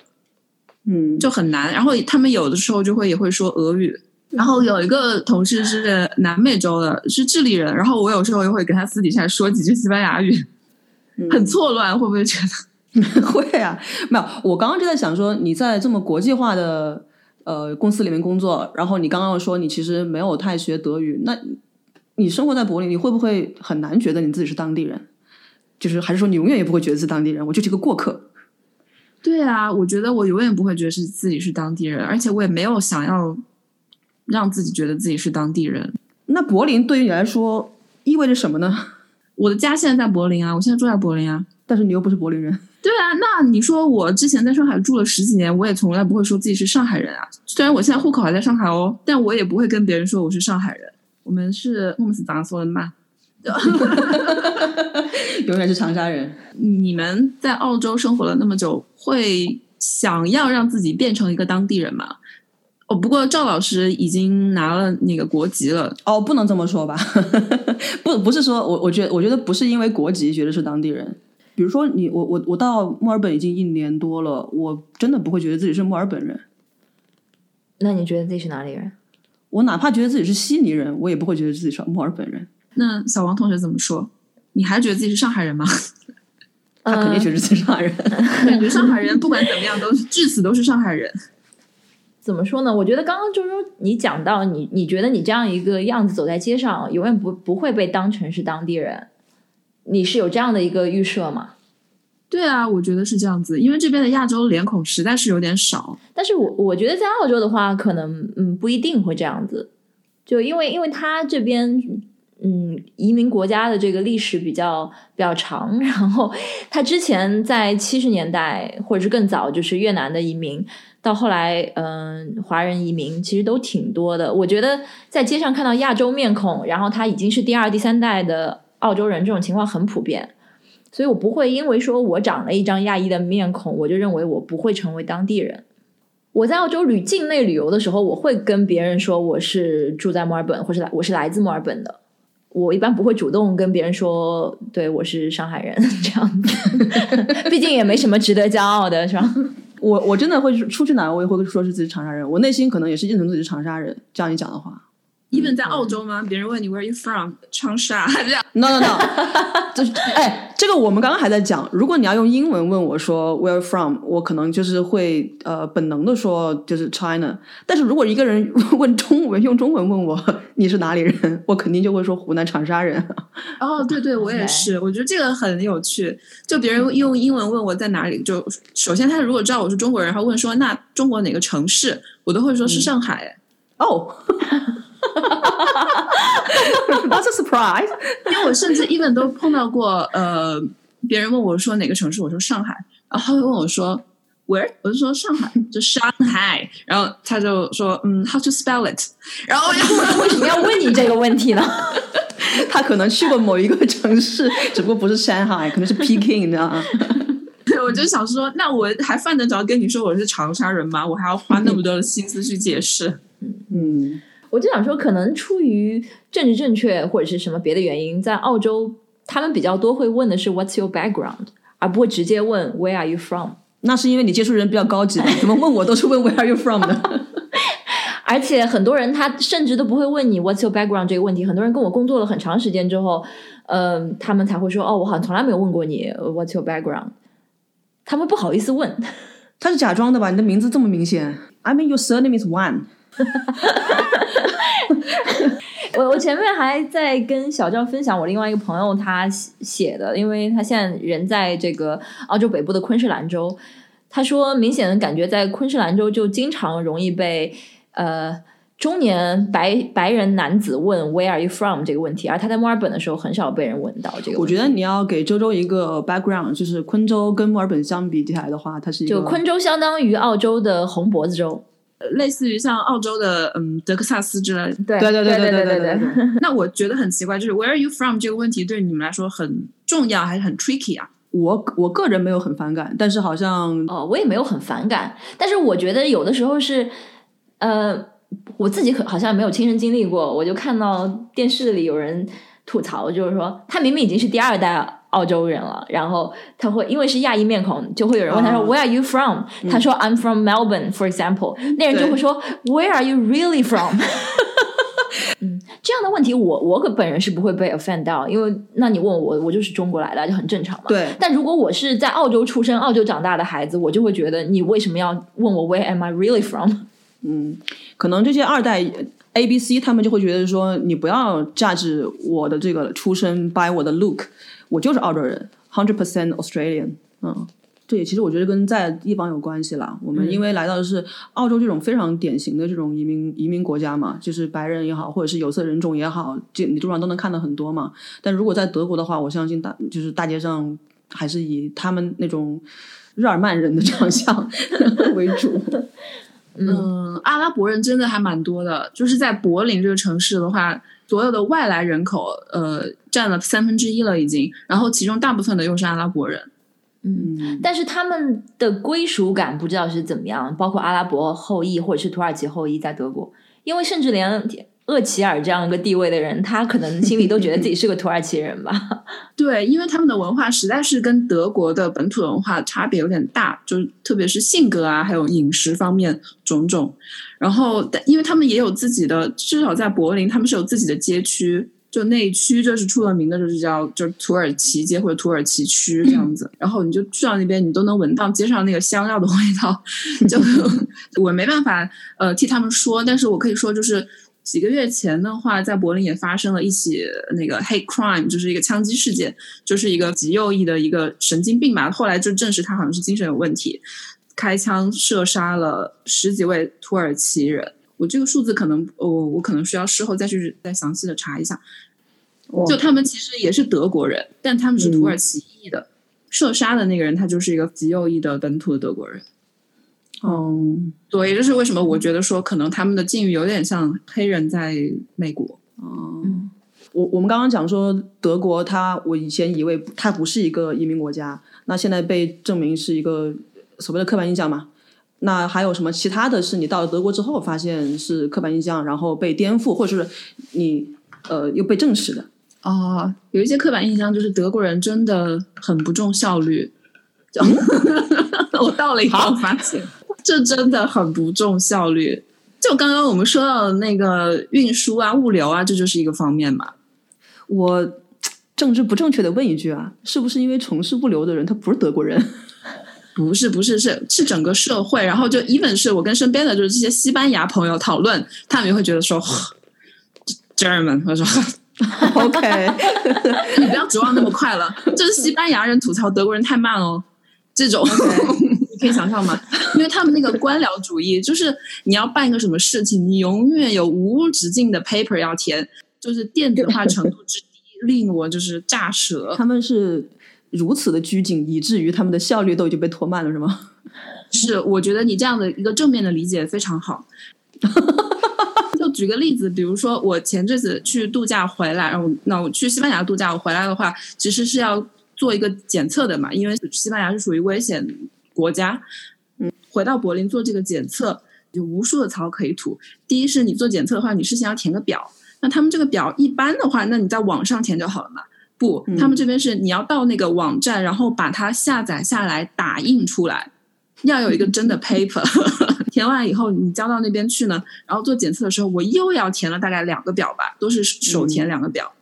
嗯，就很难。然后他们有的时候就会也会说俄语。然后有一个同事是南美洲的，是智利人。然后我有时候又会跟他私底下说几句西班牙语，很错乱，会不会觉得？会啊，没有。我刚刚就在想说，你在这么国际化的呃公司里面工作，然后你刚刚说你其实没有太学德语，那你生活在柏林，你会不会很难觉得你自己是当地人？就是还是说你永远也不会觉得是当地人？我就是个过客。对啊，我觉得我永远不会觉得是自己是当地人，而且我也没有想要。让自己觉得自己是当地人。那柏林对于你来说意味着什么呢？我的家现在在柏林啊，我现在住在柏林啊。但是你又不是柏林人。对啊，那你说我之前在上海住了十几年，我也从来不会说自己是上海人啊。虽然我现在户口还在上海哦，但我也不会跟别人说我是上海人。我们是我们是长说的嘛？永远是长沙人。你们在澳洲生活了那么久，会想要让自己变成一个当地人吗？哦，不过赵老师已经拿了那个国籍了。哦，不能这么说吧？不，不是说我，我觉得，我觉得不是因为国籍觉得是当地人。比如说你，我，我，我到墨尔本已经一年多了，我真的不会觉得自己是墨尔本人。那你觉得自己是哪里人？我哪怕觉得自己是悉尼人，我也不会觉得自己是墨尔本人。那小王同学怎么说？你还觉得自己是上海人吗？他肯定觉得自己是上海人。感觉上海人不管怎么样，都是至死都是上海人。怎么说呢？我觉得刚刚周周你讲到你，你觉得你这样一个样子走在街上，永远不不会被当成是当地人，你是有这样的一个预设吗？对啊，我觉得是这样子，因为这边的亚洲脸孔实在是有点少。但是我我觉得在澳洲的话，可能嗯不一定会这样子，就因为因为他这边嗯，移民国家的这个历史比较比较长，然后他之前在七十年代或者是更早，就是越南的移民，到后来嗯，华人移民其实都挺多的。我觉得在街上看到亚洲面孔，然后他已经是第二、第三代的澳洲人，这种情况很普遍。所以我不会因为说我长了一张亚裔的面孔，我就认为我不会成为当地人。我在澳洲旅境内旅游的时候，我会跟别人说我是住在墨尔本，或是来我是来自墨尔本的。我一般不会主动跟别人说，对我是上海人 这样子，毕竟也没什么值得骄傲的，是吧？我我真的会出去哪，我也会说是自己长沙人，我内心可能也是认同自己是长沙人。这样一讲的话。Even 在澳洲吗？别人问你 Where are you from？长沙这样？No No No，就是哎，这个我们刚刚还在讲。如果你要用英文问我说 Where from，我可能就是会呃本能的说就是 China。但是如果一个人问中文，用中文问我你是哪里人，我肯定就会说湖南长沙人。哦，对对，我也是。我觉得这个很有趣。就别人用英文问我在哪里，就首先他如果知道我是中国人，他问说那中国哪个城市，我都会说是上海。哦。That's a surprise，因为我甚至 even 都碰到过，呃，别人问我说哪个城市，我说上海，然后问我说 Where，我就说上海，就 Shanghai，，然后他就说嗯，How to spell it？然后为什么要问你这个问题呢？他可能去过某一个城市，只不过不是上海，可能是 Peking，你知道吗？对，我就想说，那我还犯得着跟你说我是长沙人吗？我还要花那么多的心思去解释？嗯。我就想说，可能出于政治正确或者是什么别的原因，在澳洲他们比较多会问的是 What's your background，而不会直接问 Where are you from。那是因为你接触人比较高级，怎么问我都是问 Where are you from 的。而且很多人他甚至都不会问你 What's your background 这个问题。很多人跟我工作了很长时间之后，嗯，他们才会说哦，我好像从来没有问过你 What's your background。他们不好意思问，他是假装的吧？你的名字这么明显，I mean your surname is Wan。我我前面还在跟小赵分享我另外一个朋友他写的，因为他现在人在这个澳洲北部的昆士兰州，他说明显的感觉在昆士兰州就经常容易被呃中年白白人男子问 Where are you from 这个问题，而他在墨尔本的时候很少被人问到这个。我觉得你要给周周一个 background，就是昆州跟墨尔本相比起来的话，它是一个就昆州相当于澳洲的红脖子州。类似于像澳洲的嗯德克萨斯之类，对对对对对对对对。那我觉得很奇怪，就是 Where are you from 这个问题对你们来说很重要还是很 tricky 啊？我我个人没有很反感，但是好像哦，我也没有很反感，但是我觉得有的时候是呃，我自己可好像没有亲身经历过，我就看到电视里有人吐槽，就是说他明明已经是第二代。澳洲人了，然后他会因为是亚裔面孔，就会有人问他说 “Where are you from？” 他说 “I'm from Melbourne, for example。”那人就会说 “Where are you really from？” 嗯，这样的问题我我可本人是不会被 offend 到，因为那你问我，我就是中国来的，就很正常嘛。对。但如果我是在澳洲出生、澳洲长大的孩子，我就会觉得你为什么要问我 “Where am I really from？” 嗯，可能这些二代 A、B、C 他们就会觉得说，你不要价值我的这个出身 by 我的 look。我就是澳洲人，hundred percent Australian。嗯，这也其实我觉得跟在地方有关系啦。我们因为来到的是澳洲这种非常典型的这种移民移民国家嘛，就是白人也好，或者是有色人种也好，这你路上都能看到很多嘛。但如果在德国的话，我相信大就是大街上还是以他们那种日耳曼人的长相 为主。嗯，阿拉伯人真的还蛮多的，就是在柏林这个城市的话。所有的外来人口，呃，占了三分之一了已经，然后其中大部分的又是阿拉伯人，嗯，但是他们的归属感不知道是怎么样，包括阿拉伯后裔或者是土耳其后裔在德国，因为甚至连。厄齐尔这样一个地位的人，他可能心里都觉得自己是个土耳其人吧？对，因为他们的文化实在是跟德国的本土文化差别有点大，就是特别是性格啊，还有饮食方面种种。然后，因为他们也有自己的，至少在柏林，他们是有自己的街区，就那一区就是出了名的，就是叫就是土耳其街或者土耳其区这样子。然后你就去到那边，你都能闻到街上那个香料的味道。就 我没办法呃替他们说，但是我可以说就是。几个月前的话，在柏林也发生了一起那个 hate crime，就是一个枪击事件，就是一个极右翼的一个神经病嘛。后来就证实他好像是精神有问题，开枪射杀了十几位土耳其人。我这个数字可能，我我可能需要事后再去再详细的查一下。就他们其实也是德国人，但他们是土耳其裔的。射杀的那个人，他就是一个极右翼的本土的德国人。哦，对，也就是为什么我觉得说，可能他们的境遇有点像黑人在美国。嗯，我我们刚刚讲说德国，它我以前以为它不是一个移民国家，那现在被证明是一个所谓的刻板印象嘛？那还有什么其他的是你到了德国之后发现是刻板印象，然后被颠覆，或者是你呃又被证实的？哦，有一些刻板印象就是德国人真的很不重效率。我到了以后发现，这真的很不重效率。就刚刚我们说到的那个运输啊、物流啊，这就是一个方面嘛。我政治不正确的问一句啊，是不是因为从事物流的人他不是德国人？不是，不是，是是整个社会。然后就 even 是我跟身边的就是这些西班牙朋友讨论，他们也会觉得说 German，我说。OK，你不要指望那么快了。就是西班牙人吐槽德国人太慢哦，这种你可以想象吗？因为他们那个官僚主义，就是你要办一个什么事情，你永远有无止境的 paper 要填，就是电子化程度之低，令我就是炸舌。他们是如此的拘谨，以至于他们的效率都已经被拖慢了，是吗？是，我觉得你这样的一个正面的理解非常好。就举个例子，比如说我前阵子去度假回来，然后那我去西班牙度假，我回来的话，其实是要做一个检测的嘛，因为西班牙是属于危险国家。嗯，回到柏林做这个检测，有无数的槽可以吐。第一是你做检测的话，你事先要填个表，那他们这个表一般的话，那你在网上填就好了嘛。不，他们这边是你要到那个网站，然后把它下载下来，打印出来。要有一个真的 paper，填完以后你交到那边去呢，然后做检测的时候，我又要填了大概两个表吧，都是手填两个表，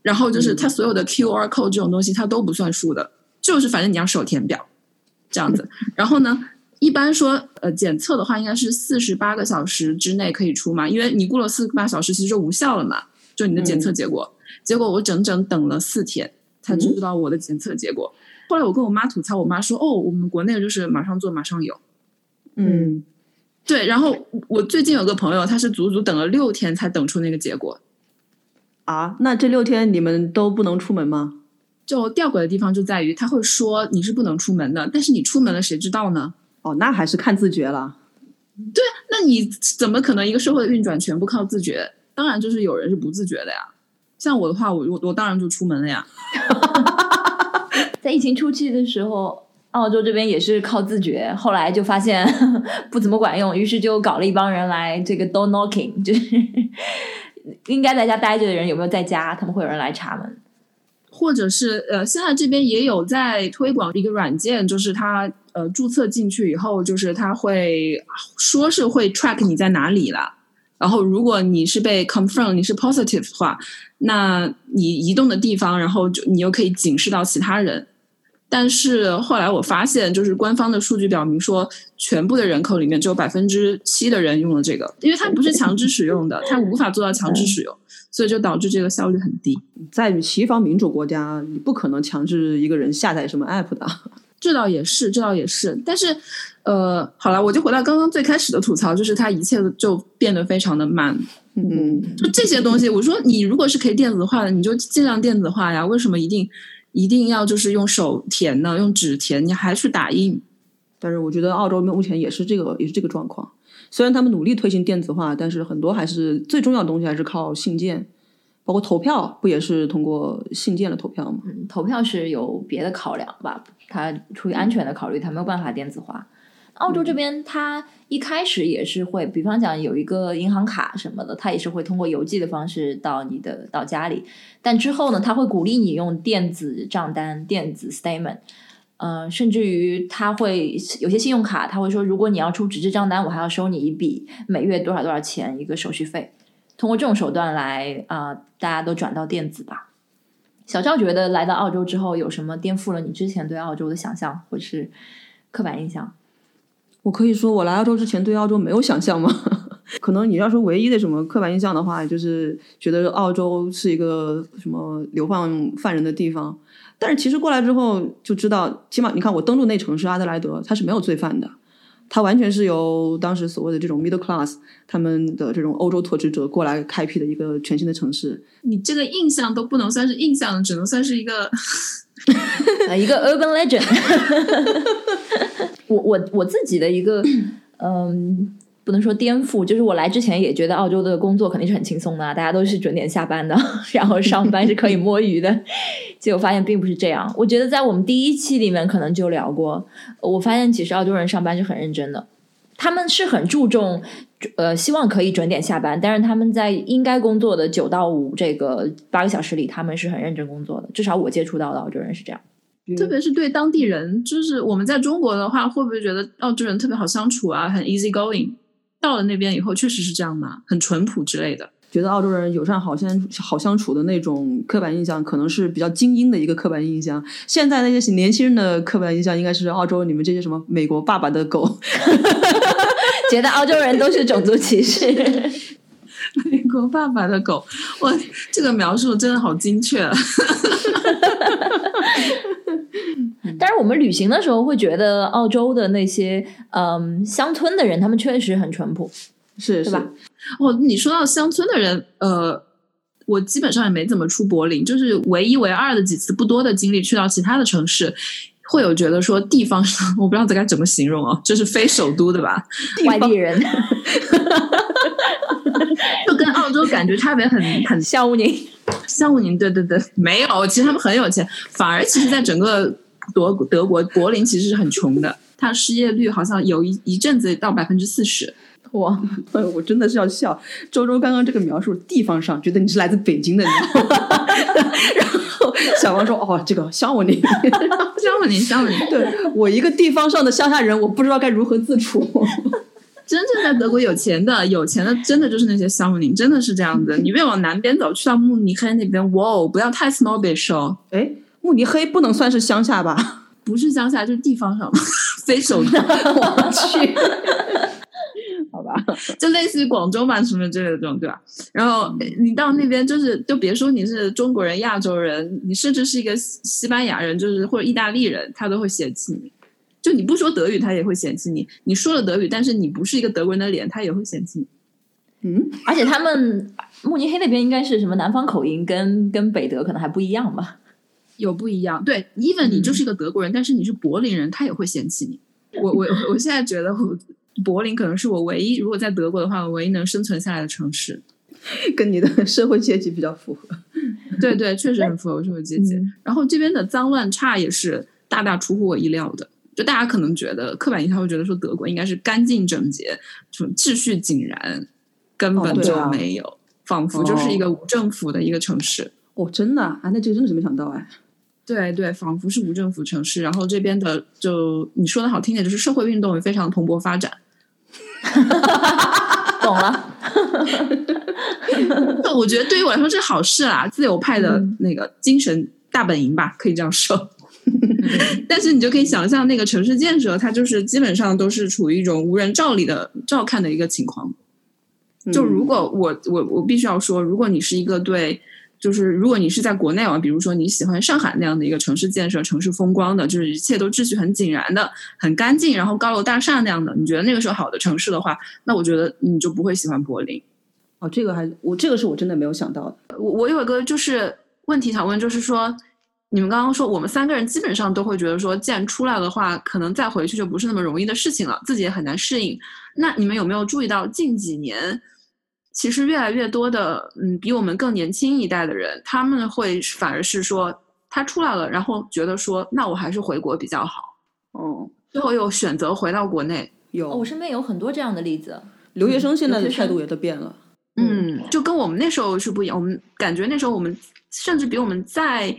然后就是它所有的 QR code 这种东西它都不算数的，就是反正你要手填表这样子。然后呢，一般说呃检测的话应该是四十八个小时之内可以出嘛，因为你过了四十八小时其实就无效了嘛，就你的检测结果。结果我整整等了四天才知道我的检测结果。后来我跟我妈吐槽，我妈说：“哦，我们国内就是马上做马上有。”嗯，对。然后我最近有个朋友，他是足足等了六天才等出那个结果。啊，那这六天你们都不能出门吗？就吊诡的地方就在于，他会说你是不能出门的，但是你出门了，谁知道呢？哦，那还是看自觉了。对，那你怎么可能一个社会的运转全部靠自觉？当然就是有人是不自觉的呀。像我的话，我我我当然就出门了呀。在疫情初期的时候，澳洲这边也是靠自觉，后来就发现不怎么管用，于是就搞了一帮人来这个 door knocking，就是 应该在家待着的人有没有在家，他们会有人来查门，或者是呃，现在这边也有在推广一个软件，就是它呃注册进去以后，就是它会说是会 track 你在哪里了，然后如果你是被 confirm 你是 positive 的话，那你移动的地方，然后就你又可以警示到其他人。但是后来我发现，就是官方的数据表明说，全部的人口里面只有百分之七的人用了这个，因为它不是强制使用的，它无法做到强制使用，所以就导致这个效率很低。在西方民主国家，你不可能强制一个人下载什么 app 的。这倒也是，这倒也是。但是，呃，好了，我就回到刚刚最开始的吐槽，就是它一切就变得非常的慢。嗯，就这些东西，我说你如果是可以电子化的，你就尽量电子化呀，为什么一定？一定要就是用手填呢，用纸填，你还去打印。但是我觉得澳洲目前也是这个，也是这个状况。虽然他们努力推行电子化，但是很多还是最重要的东西还是靠信件，包括投票，不也是通过信件的投票吗？嗯，投票是有别的考量吧，它出于安全的考虑，它没有办法电子化。澳洲这边，它一开始也是会，比方讲有一个银行卡什么的，它也是会通过邮寄的方式到你的到家里。但之后呢，他会鼓励你用电子账单、电子 statement，嗯，甚至于他会有些信用卡，他会说，如果你要出纸质账单，我还要收你一笔每月多少多少钱一个手续费。通过这种手段来啊，大家都转到电子吧。小赵觉得来到澳洲之后，有什么颠覆了你之前对澳洲的想象或是刻板印象？我可以说，我来澳洲之前对澳洲没有想象吗？可能你要说唯一的什么刻板印象的话，就是觉得澳洲是一个什么流放犯人的地方。但是其实过来之后就知道，起码你看我登陆那城市阿德莱德，它是没有罪犯的。它完全是由当时所谓的这种 middle class 他们的这种欧洲拓殖者过来开辟的一个全新的城市。你这个印象都不能算是印象，只能算是一个 呃一个 urban legend。我我我自己的一个嗯。不能说颠覆，就是我来之前也觉得澳洲的工作肯定是很轻松的，大家都是准点下班的，然后上班是可以摸鱼的。结果发现并不是这样。我觉得在我们第一期里面可能就聊过，我发现其实澳洲人上班是很认真的，他们是很注重呃希望可以准点下班，但是他们在应该工作的九到五这个八个小时里，他们是很认真工作的。至少我接触到的澳洲人是这样，特别是对当地人，就是我们在中国的话，会不会觉得澳洲人特别好相处啊，很 easy going？到了那边以后，确实是这样嘛，很淳朴之类的。觉得澳洲人友善、好相好相处的那种刻板印象，可能是比较精英的一个刻板印象。现在那些年轻人的刻板印象，应该是澳洲你们这些什么美国爸爸的狗，觉得澳洲人都是种族歧视。美国爸爸的狗，哇，这个描述真的好精确。啊 但是我们旅行的时候会觉得，澳洲的那些嗯乡村的人，他们确实很淳朴，是是吧？哦，你说到乡村的人，呃，我基本上也没怎么出柏林，就是唯一唯二的几次不多的经历，去到其他的城市，会有觉得说地方上，我不知道该怎么形容哦，就是非首都的吧，外地人，就跟澳洲感觉差别很很像乌宁。项目宁，对对对，没有，其实他们很有钱，反而其实，在整个德德国柏林其实是很穷的，他失业率好像有一一阵子到百分之四十。哇，我真的是要笑。周周刚刚这个描述，地方上觉得你是来自北京的，你知道吗？然后小王说：“哦，这个项目宁，项目宁，项目宁，对我一个地方上的乡下人，我不知道该如何自处。”真正在德国有钱的，有钱的真的就是那些乡民，真的是这样子。你越往南边走，去到慕尼黑那边，哇哦，不要太 snobbish 哦。哎，慕尼黑不能算是乡下吧？不是乡下，就是地方上，非首都。我去，好吧，就类似于广州嘛，什么之类的这种，对吧？然后你到那边，就是就别说你是中国人、亚洲人，你甚至是一个西班牙人，就是或者意大利人，他都会嫌弃你。就你不说德语，他也会嫌弃你；你说了德语，但是你不是一个德国人的脸，他也会嫌弃你。嗯，而且他们慕尼黑那边应该是什么南方口音，跟跟北德可能还不一样吧？有不一样。对，even 你就是一个德国人，但是你是柏林人，他也会嫌弃你。我我我现在觉得我，柏林可能是我唯一，如果在德国的话，我唯一能生存下来的城市，跟你的 社会阶级比较符合。对对，确实很符合社会阶级。然后这边的脏乱差也是大大出乎我意料的。就大家可能觉得刻板印象会觉得说德国应该是干净整洁，什么秩序井然，根本就没有，仿佛就是一个无政府的一个城市。哦，真的啊？那这个真的是没想到哎。对对，仿佛是无政府城市。然后这边的就你说的好听点，就是社会运动也非常蓬勃发展。懂了。我觉得对于我来说是好事啦，自由派的那个精神大本营吧，可以这样说。但是你就可以想象，那个城市建设，它就是基本上都是处于一种无人照理的照看的一个情况。就如果我我我必须要说，如果你是一个对，就是如果你是在国内啊，比如说你喜欢上海那样的一个城市建设、城市风光的，就是一切都秩序很井然的、很干净，然后高楼大厦那样的，你觉得那个是好的城市的话，那我觉得你就不会喜欢柏林。哦，这个还我这个是我真的没有想到的。我我有一个就是问题想问，就是说。你们刚刚说，我们三个人基本上都会觉得说，既然出来的话，可能再回去就不是那么容易的事情了，自己也很难适应。那你们有没有注意到，近几年其实越来越多的，嗯，比我们更年轻一代的人，他们会反而是说，他出来了，然后觉得说，那我还是回国比较好。哦，最后又选择回到国内。有，我身边有很多这样的例子。留学生现在的态度也都变了。嗯，就跟我们那时候是不一样。我们感觉那时候我们甚至比我们在。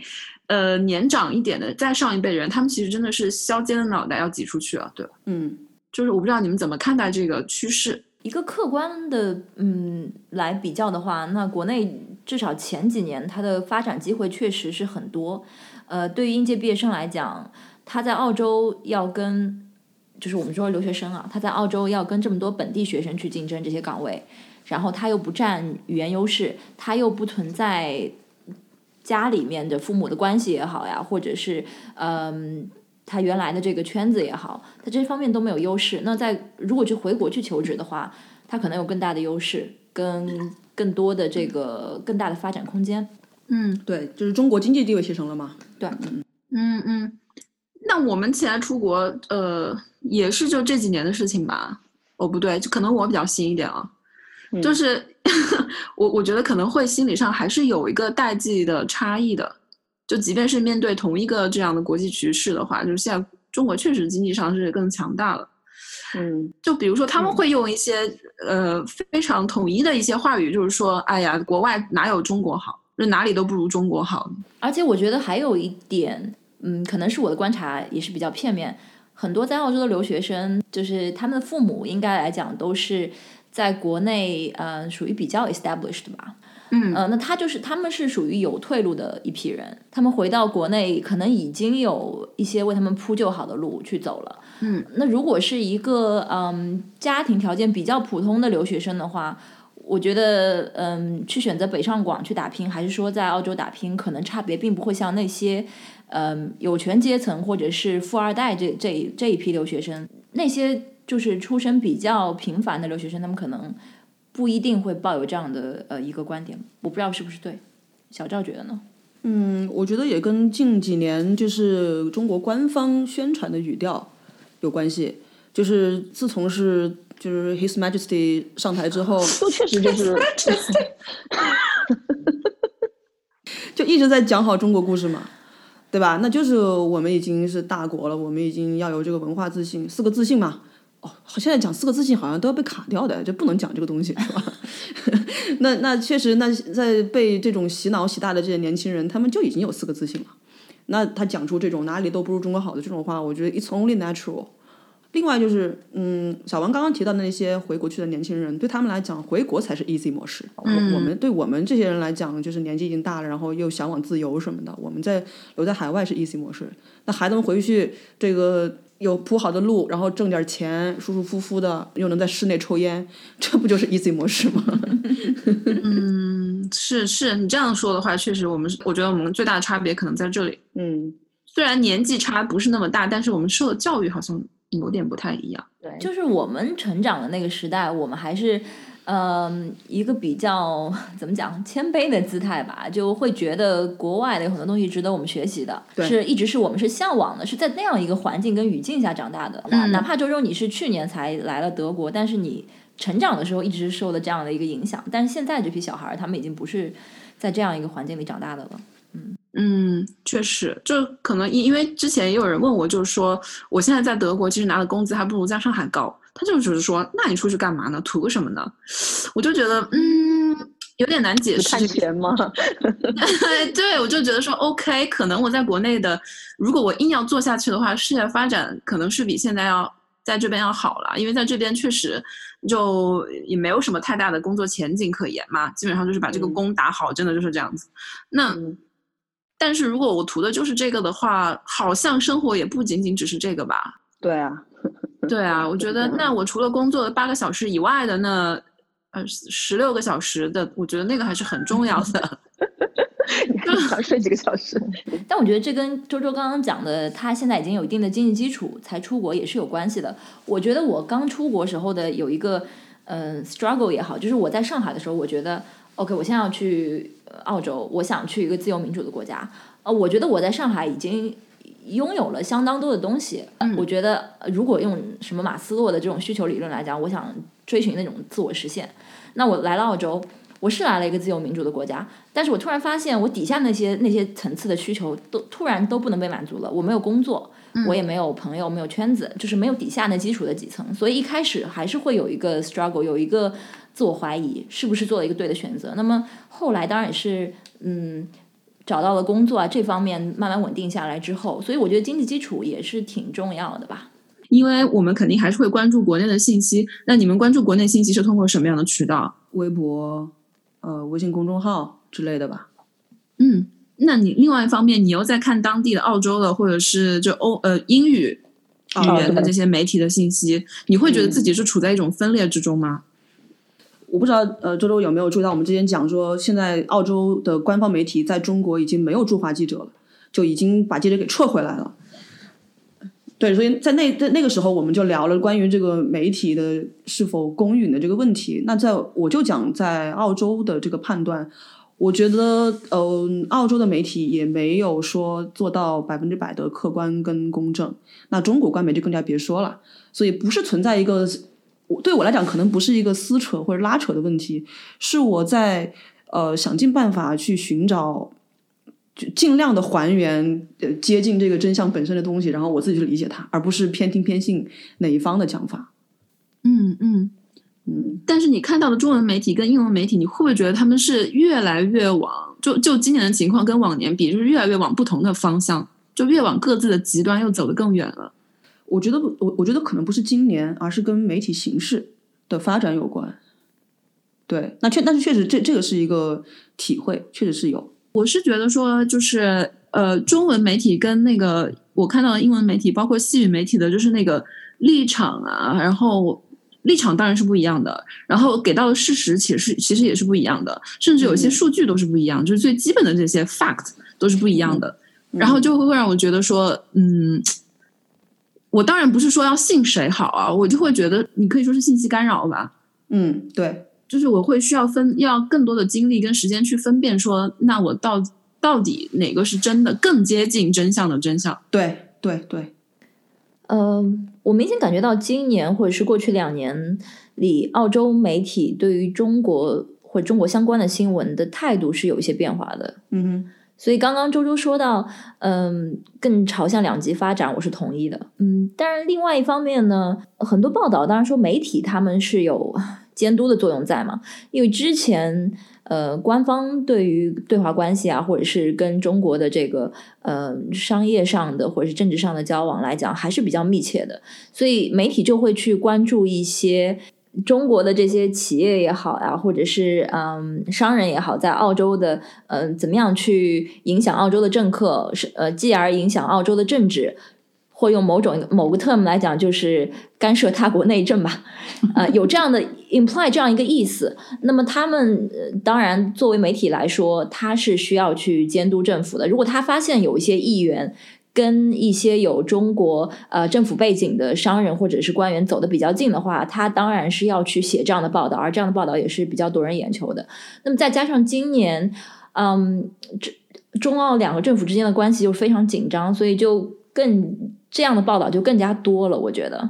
呃，年长一点的，再上一辈人，他们其实真的是削尖了脑袋要挤出去了，对吧？嗯，就是我不知道你们怎么看待这个趋势。一个客观的，嗯，来比较的话，那国内至少前几年它的发展机会确实是很多。呃，对于应届毕业生来讲，他在澳洲要跟，就是我们说留学生啊，他在澳洲要跟这么多本地学生去竞争这些岗位，然后他又不占语言优势，他又不存在。家里面的父母的关系也好呀，或者是嗯他原来的这个圈子也好，他这方面都没有优势。那在如果去回国去求职的话，他可能有更大的优势，跟更多的这个更大的发展空间。嗯对，就是中国经济地位提升了嘛。对嗯嗯，那我们起来出国，呃，也是就这几年的事情吧？哦，不对，就可能我比较新一点啊，嗯就是 我我觉得可能会心理上还是有一个代际的差异的。就即便是面对同一个这样的国际局势的话，就是现在中国确实经济上是更强大了。嗯就比如说，他们会用一些、呃非常统一的一些话语，就是说，哎呀，国外哪有中国好，就哪里都不如中国好。而且我觉得还有一点，嗯，可能是我的观察也是比较片面。很多在澳洲的留学生，就是他们的父母应该来讲都是在国内，呃，属于比较 established 吧。嗯呃，那他就是他们是属于有退路的一批人，他们回到国内可能已经有一些为他们铺就好的路去走了。嗯，那如果是一个嗯家庭条件比较普通的留学生的话，我觉得嗯去选择北上广去打拼，还是说在澳洲打拼，可能差别并不会像那些嗯有权阶层或者是富二代这这这一批留学生，那些就是出身比较平凡的留学生，他们可能。不一定会抱有这样的呃一个观点，我不知道是不是对。小赵觉得呢？嗯，我觉得也跟近几年就是中国官方宣传的语调有关系。就是自从是就是 His Majesty 上台之后，都确实就是 就一直在讲好中国故事嘛，对吧？那就是我们已经是大国了，我们已经要有这个文化自信，四个自信嘛。哦，现在讲四个自信好像都要被卡掉的，就不能讲这个东西，是吧？那那确实，那在被这种洗脑洗大的这些年轻人，他们就已经有四个自信了。那他讲出这种哪里都不如中国好的这种话，我觉得 it's only natural。另外就是，嗯，小王刚刚提到的那些回国去的年轻人，对他们来讲，回国才是 easy 模式。嗯我们对我们这些人来讲，就是年纪已经大了，然后又向往自由什么的，我们在留在海外是 easy 模式。那孩子们回去，这个有铺好的路，然后挣点钱，舒舒服服的，又能在室内抽烟，这不就是 easy 模式吗？嗯，是是，你这样说的话，确实我们，我觉得我们最大的差别可能在这里。嗯，虽然年纪差不是那么大，但是我们受的教育好像有点不太一样。对，就是我们成长的那个时代，我们还是。嗯，一个比较怎么讲谦卑的姿态吧，就会觉得国外的有很多东西值得我们学习的，对是一直是我们是向往的，是在那样一个环境跟语境下长大的。哪、嗯哪怕周周你是去年才来了德国，但是你成长的时候一直是受的这样的一个影响。但是现在这批小孩儿，他们已经不是在这样一个环境里长大的了。嗯嗯，确实，就可能因因为之前也有人问我，就是说我现在在德国，其实拿的工资还不如在上海高。他就只是说，那你出去干嘛呢？图个什么呢？我就觉得，嗯，有点难解释。看钱吗？对，我就觉得说，OK，可能我在国内的，如果我硬要做下去的话，事业发展可能是比现在要在这边要好了，因为在这边确实就也没有什么太大的工作前景可言嘛，基本上就是把这个嗯工打好，真的就是这样子。那。嗯但是如果我图的就是这个的话，好像生活也不仅仅只是这个吧？对啊，对啊，我觉得那我除了工作的八个小时以外的那呃十六个小时的，我觉得那个还是很重要的。你还想睡几个小时？但我觉得这跟周周刚刚讲的，他现在已经有一定的经济基础才出国也是有关系的。我觉得我刚出国时候的有一个嗯、呃 struggle 也好，就是我在上海的时候，我觉得 OK，我现在要去呃澳洲，我想去一个自由民主的国家。呃，我觉得我在上海已经拥有了相当多的东西。嗯我觉得呃如果用什么马斯洛的这种需求理论来讲，我想追寻那种自我实现。那我来了澳洲，我是来了一个自由民主的国家，但是我突然发现我底下那些那些层次的需求都突然都不能被满足了。我没有工作，我也没有朋友，没有圈子，就是没有底下那基础的几层，所以一开始还是会有一个 struggle，有一个自我怀疑，是不是做了一个对的选择。那么后来当然也是嗯。找到了工作啊，这方面慢慢稳定下来之后，所以我觉得经济基础也是挺重要的吧。因为我们肯定还是会关注国内的信息。那你们关注国内信息是通过什么样的渠道？微博、呃，微信公众号之类的吧。嗯，那你另外一方面，你又在看当地的澳洲的或者是就欧呃英语语言的这些媒体的信息，你会觉得自己是处在一种分裂之中吗？我不知道，呃，周周有没有注意到，我们之前讲说，现在澳洲的官方媒体在中国已经没有驻华记者了，就已经把记者给撤回来了。对，所以在那在那个时候，我们就聊了关于这个媒体的是否公允的这个问题。那在我就讲在澳洲的这个判断，我觉得，呃，澳洲的媒体也没有说做到百分之百的客观跟公正。那中国官媒就更加别说了。所以不是存在一个，对我来讲可能不是一个撕扯或者拉扯的问题，是我在呃想尽办法去寻找。就尽量的还原，呃，接近这个真相本身的东西，然后我自己去理解它，而不是偏听偏信哪一方的讲法。嗯嗯嗯。但是你看到的中文媒体跟英文媒体，你会不会觉得他们是越来越往就就今年的情况跟往年比，就是越来越往不同的方向，就越往各自的极端又走得更远了？我觉得不，我我觉得可能不是今年，而是跟媒体形式的发展有关。对，那确但是确实这这个是一个体会，确实是有。我是觉得说，就是呃，中文媒体跟那个我看到的英文媒体，包括西语媒体的，就是那个立场啊，然后立场当然是不一样的，然后给到的事实其实其实也是不一样的，甚至有些数据都是不一样，就是最基本的这些 fact 都是不一样的，然后就会会让我觉得说，嗯，我当然不是说要信谁好啊，我就会觉得你可以说是信息干扰吧，嗯，对。就是我会需要分要更多的精力跟时间去分辨，说那我到到底哪个是真的，更接近真相的真相？对对对。嗯，我明显感觉到今年或者是过去两年里，澳洲媒体对于中国或中国相关的新闻的态度是有一些变化的。嗯哼。所以刚刚周周说到，嗯，更朝向两极发展，我是同意的。嗯，但是另外一方面呢，很多报道当然说媒体他们是有。监督的作用在嘛？因为之前呃，官方对于对华关系啊，或者是跟中国的这个呃商业上的或者是政治上的交往来讲，还是比较密切的，所以媒体就会去关注一些中国的这些企业也好啊，或者是嗯商人也好，在澳洲的嗯怎么样去影响澳洲的政客，是呃继而影响澳洲的政治。或用某种某个 term 来讲，就是干涉他国内政吧，呃，有这样的 imply 这样一个意思。那么他们呃当然作为媒体来说，他是需要去监督政府的。如果他发现有一些议员跟一些有中国呃政府背景的商人或者是官员走得比较近的话，他当然是要去写这样的报道，而这样的报道也是比较夺人眼球的。那么再加上今年，嗯，这中澳两个政府之间的关系就非常紧张，所以就更。这样的报道就更加多了，我觉得。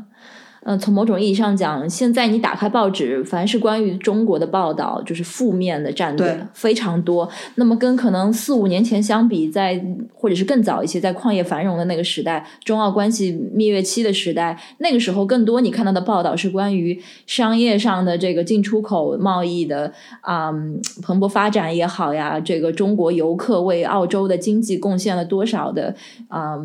嗯，从某种意义上讲，现在你打开报纸，凡是关于中国的报道，就是负面的占的非常多。那么，跟可能四五年前相比，在或者是更早一些，在矿业繁荣的那个时代，中澳关系蜜月期的时代，那个时候更多你看到的报道是关于商业上的这个进出口贸易的啊蓬勃发展也好呀，这个中国游客为澳洲的经济贡献了多少的啊。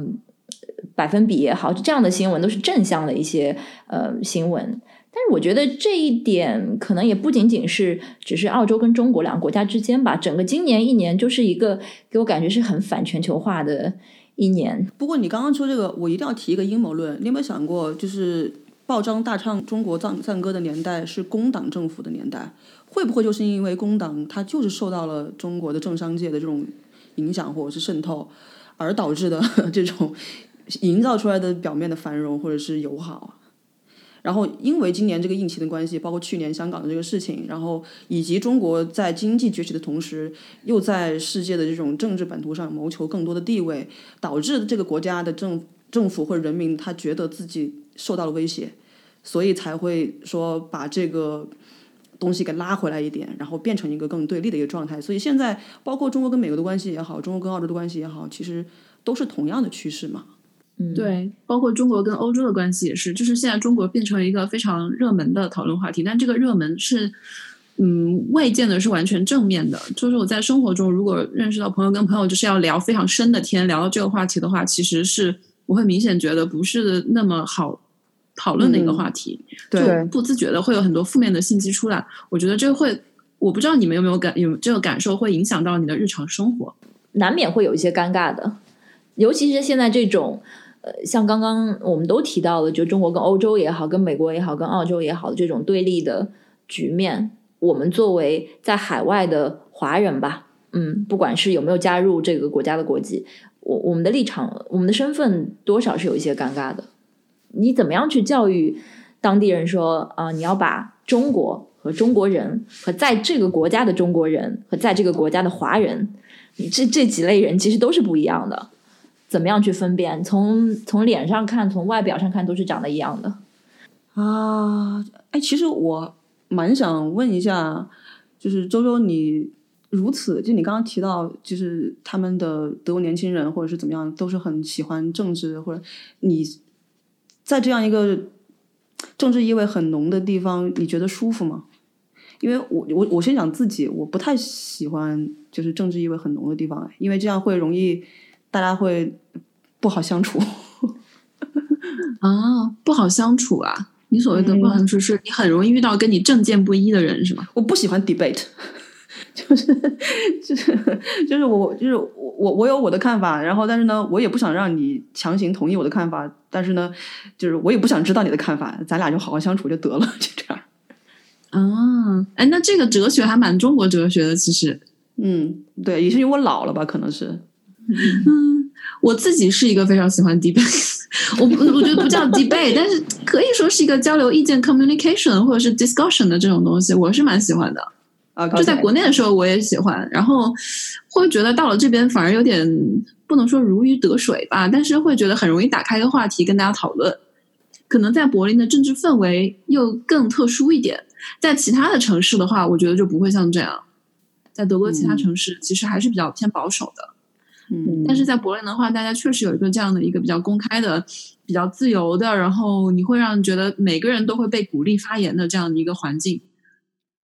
百分比也好，这样的新闻都是正向的一些呃新闻，但是我觉得这一点可能也不仅仅是只是澳洲跟中国两个国家之间吧，整个今年一年就是一个给我感觉是很反全球化的一年。不过你刚刚说这个，我一定要提一个阴谋论，你有没有想过，就是报章大唱中国赞赞歌的年代是工党政府的年代，会不会就是因为工党它就是受到了中国的政商界的这种影响或者是渗透，而导致的 这种。营造出来的表面的繁荣或者是友好，然后因为今年这个疫情的关系，包括去年香港的这个事情，然后以及中国在经济崛起的同时，又在世界的这种政治版图上谋求更多的地位，导致这个国家的政政府或者人民他觉得自己受到了威胁，所以才会说把这个东西给拉回来一点，然后变成一个更对立的一个状态。所以现在包括中国跟美国的关系也好，中国跟澳洲的关系也好，其实都是同样的趋势嘛。对，包括中国跟欧洲的关系也是，就是现在中国变成一个非常热门的讨论话题，但这个热门是，嗯，未见得是完全正面的。就是我在生活中，如果认识到朋友跟朋友就是要聊非常深的天，聊到这个话题的话，其实是我会明显觉得不是那么好讨论的一个话题，就不自觉的会有很多负面的信息出来。我觉得这会，我不知道你们有没有感有这个感受，会影响到你的日常生活，难免会有一些尴尬的，尤其是现在这种。像刚刚我们都提到了，就中国跟欧洲也好，跟美国也好，跟澳洲也好这种对立的局面，我们作为在海外的华人吧，嗯，不管是有没有加入这个国家的国籍，我我们的立场，我们的身份多少是有一些尴尬的。你怎么样去教育当地人说啊、你要把中国和中国人和在这个国家的中国人和在这个国家的华人，你这这几类人其实都是不一样的。怎么样去分辨？从从脸上看，从外表上看，都是长得一样的。啊，哎，其实我蛮想问一下，就是周周，你如此就你刚刚提到，就是他们的德国年轻人或者是怎么样，都是很喜欢政治，或者你在这样一个政治意味很浓的地方，你觉得舒服吗？因为我我我先讲自己，我不太喜欢就是政治意味很浓的地方，因为这样会容易大家会不好相处。啊，不好相处啊！你所谓的不好相处，是你很容易遇到跟你政见不一的人，是吗？我不喜欢 debate，就是就是就是我就是我我我有我的看法，然后但是呢，我也不想让你强行同意我的看法，但是呢，就是我也不想知道你的看法，咱俩就好好相处就得了，就这样。啊，哎，那这个哲学还蛮中国哲学的，其实。嗯，对，也是因为我老了吧，可能是。嗯，我自己是一个非常喜欢 debate，我不我觉得不叫 debate，但是可以说是一个交流意见 communication 或者是 discussion 的这种东西，我是蛮喜欢的。啊，就在国内的时候我也喜欢，然后会觉得到了这边反而有点不能说如鱼得水吧，但是会觉得很容易打开一个话题跟大家讨论。可能在柏林的政治氛围又更特殊一点，在其他的城市的话，我觉得就不会像这样。在德国其他城市其实还是比较偏保守的，嗯，但是在柏林的话，大家确实有一个这样的一个比较公开的、比较自由的，然后你会让人觉得每个人都会被鼓励发言的这样的一个环境。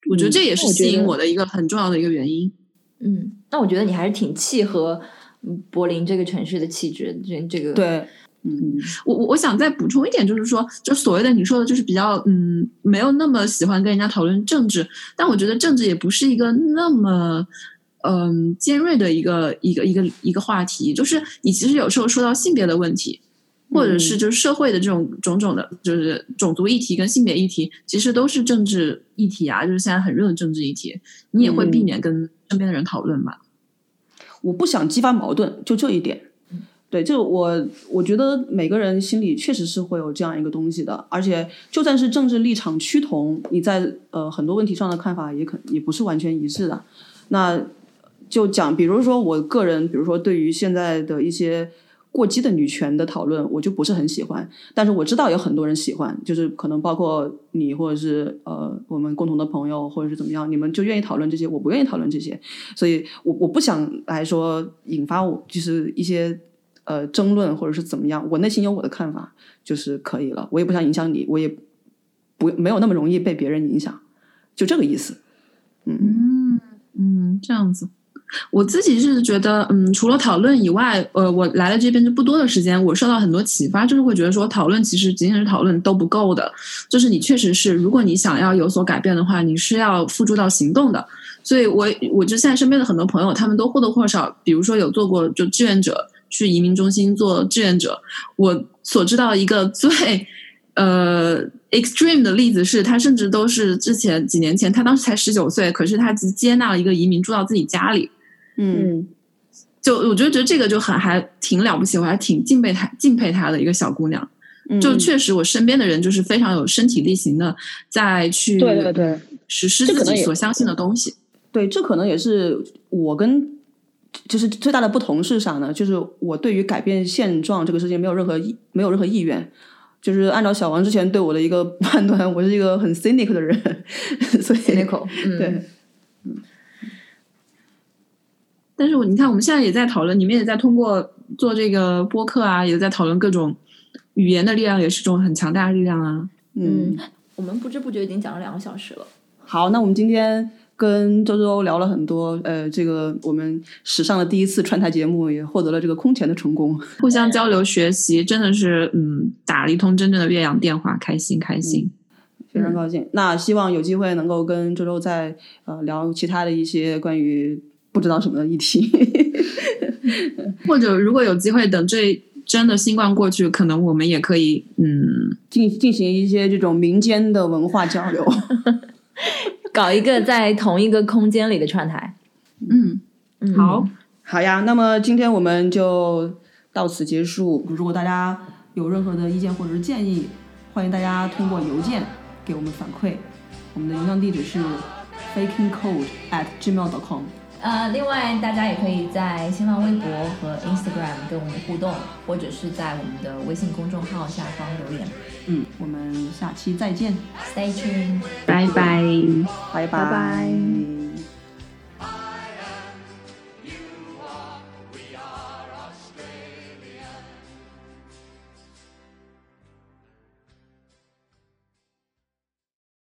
我觉得这也是吸引我的一个很重要的一个原因。嗯，那我觉得你还是挺契合嗯柏林这个城市的气质，这这个对，嗯我我我想再补充一点，就是说，就所谓的你说的，就是比较嗯，没有那么喜欢跟人家讨论政治，但我觉得政治也不是一个那么嗯尖锐的一个一个一个一个话题，就是你其实有时候说到性别的问题，或者是就是社会的这种种种的，就是种族议题跟性别议题，其实都是政治议题啊，就是现在很热的政治议题，你也会避免跟身边的人讨论吧。我不想激发矛盾，就这一点。对，就我我觉得每个人心里确实是会有这样一个东西的，而且就算是政治立场趋同，你在呃很多问题上的看法也可也不是完全一致的。那就讲，比如说我个人，比如说对于现在的一些过激的女权的讨论，我就不是很喜欢。但是我知道有很多人喜欢，就是可能包括你或者是呃我们共同的朋友，或者是怎么样，你们就愿意讨论这些，我不愿意讨论这些，所以我我不想来说引发我就是一些呃争论或者是怎么样，我内心有我的看法就是可以了，我也不想影响你，我也不没有那么容易被别人影响，就这个意思。嗯嗯，这样子。我自己是觉得，嗯，除了讨论以外，呃，我来了这边就不多的时间，我受到很多启发，就是会觉得说，讨论其实仅仅是讨论都不够的，就是你确实是，如果你想要有所改变的话，你是要付诸到行动的。所以我，我就现在身边的很多朋友，他们都或多或少，比如说有做过就志愿者，去移民中心做志愿者。我所知道一个最呃 extreme 的例子是，他甚至都是之前几年前，他当时才十九岁，可是他只接纳了一个移民住到自己家里。嗯就我觉得觉得这个就很还挺了不起，我还挺敬佩她敬佩她的一个小姑娘。嗯，就确实我身边的人就是非常有身体力行的，在去对对对实施自己所相信的东西。对，这可能也是我跟就是最大的不同是啥呢？就是我对于改变现状这个事情没有任何意没有任何意愿。就是按照小王之前对我的一个 判断，我是一个很 cynic 的人，所以 cynical，嗯，对，但是我你看，我们现在也在讨论，你们也在通过做这个播客啊，也在讨论各种语言的力量，也是种很强大的力量啊。嗯，我们不知不觉已经讲了两个小时了。好，那我们今天跟周周聊了很多，呃，这个我们史上的第一次串台节目也获得了这个空前的成功。互相交流学习，真的是嗯，打了一通真正的岳阳电话，开心开心。非常高兴。那希望有机会能够跟周周再呃聊其他的一些关于不知道什么的议题。或者如果有机会，等这真的新冠过去，可能我们也可以嗯，进进行一些这种民间的文化交流。搞一个在同一个空间里的串台。嗯，嗯，好，好呀，那么今天我们就到此结束。如果大家有任何的意见或者是建议，欢迎大家通过邮件给我们反馈。我们的邮箱地址是 fakingcode at gmail.com。呃，另外大家也可以在新浪微博和 Instagram 跟我们互动，或者是在我们的微信公众号下方留言。嗯，我们下期再见，Stay tuned。拜拜。拜拜拜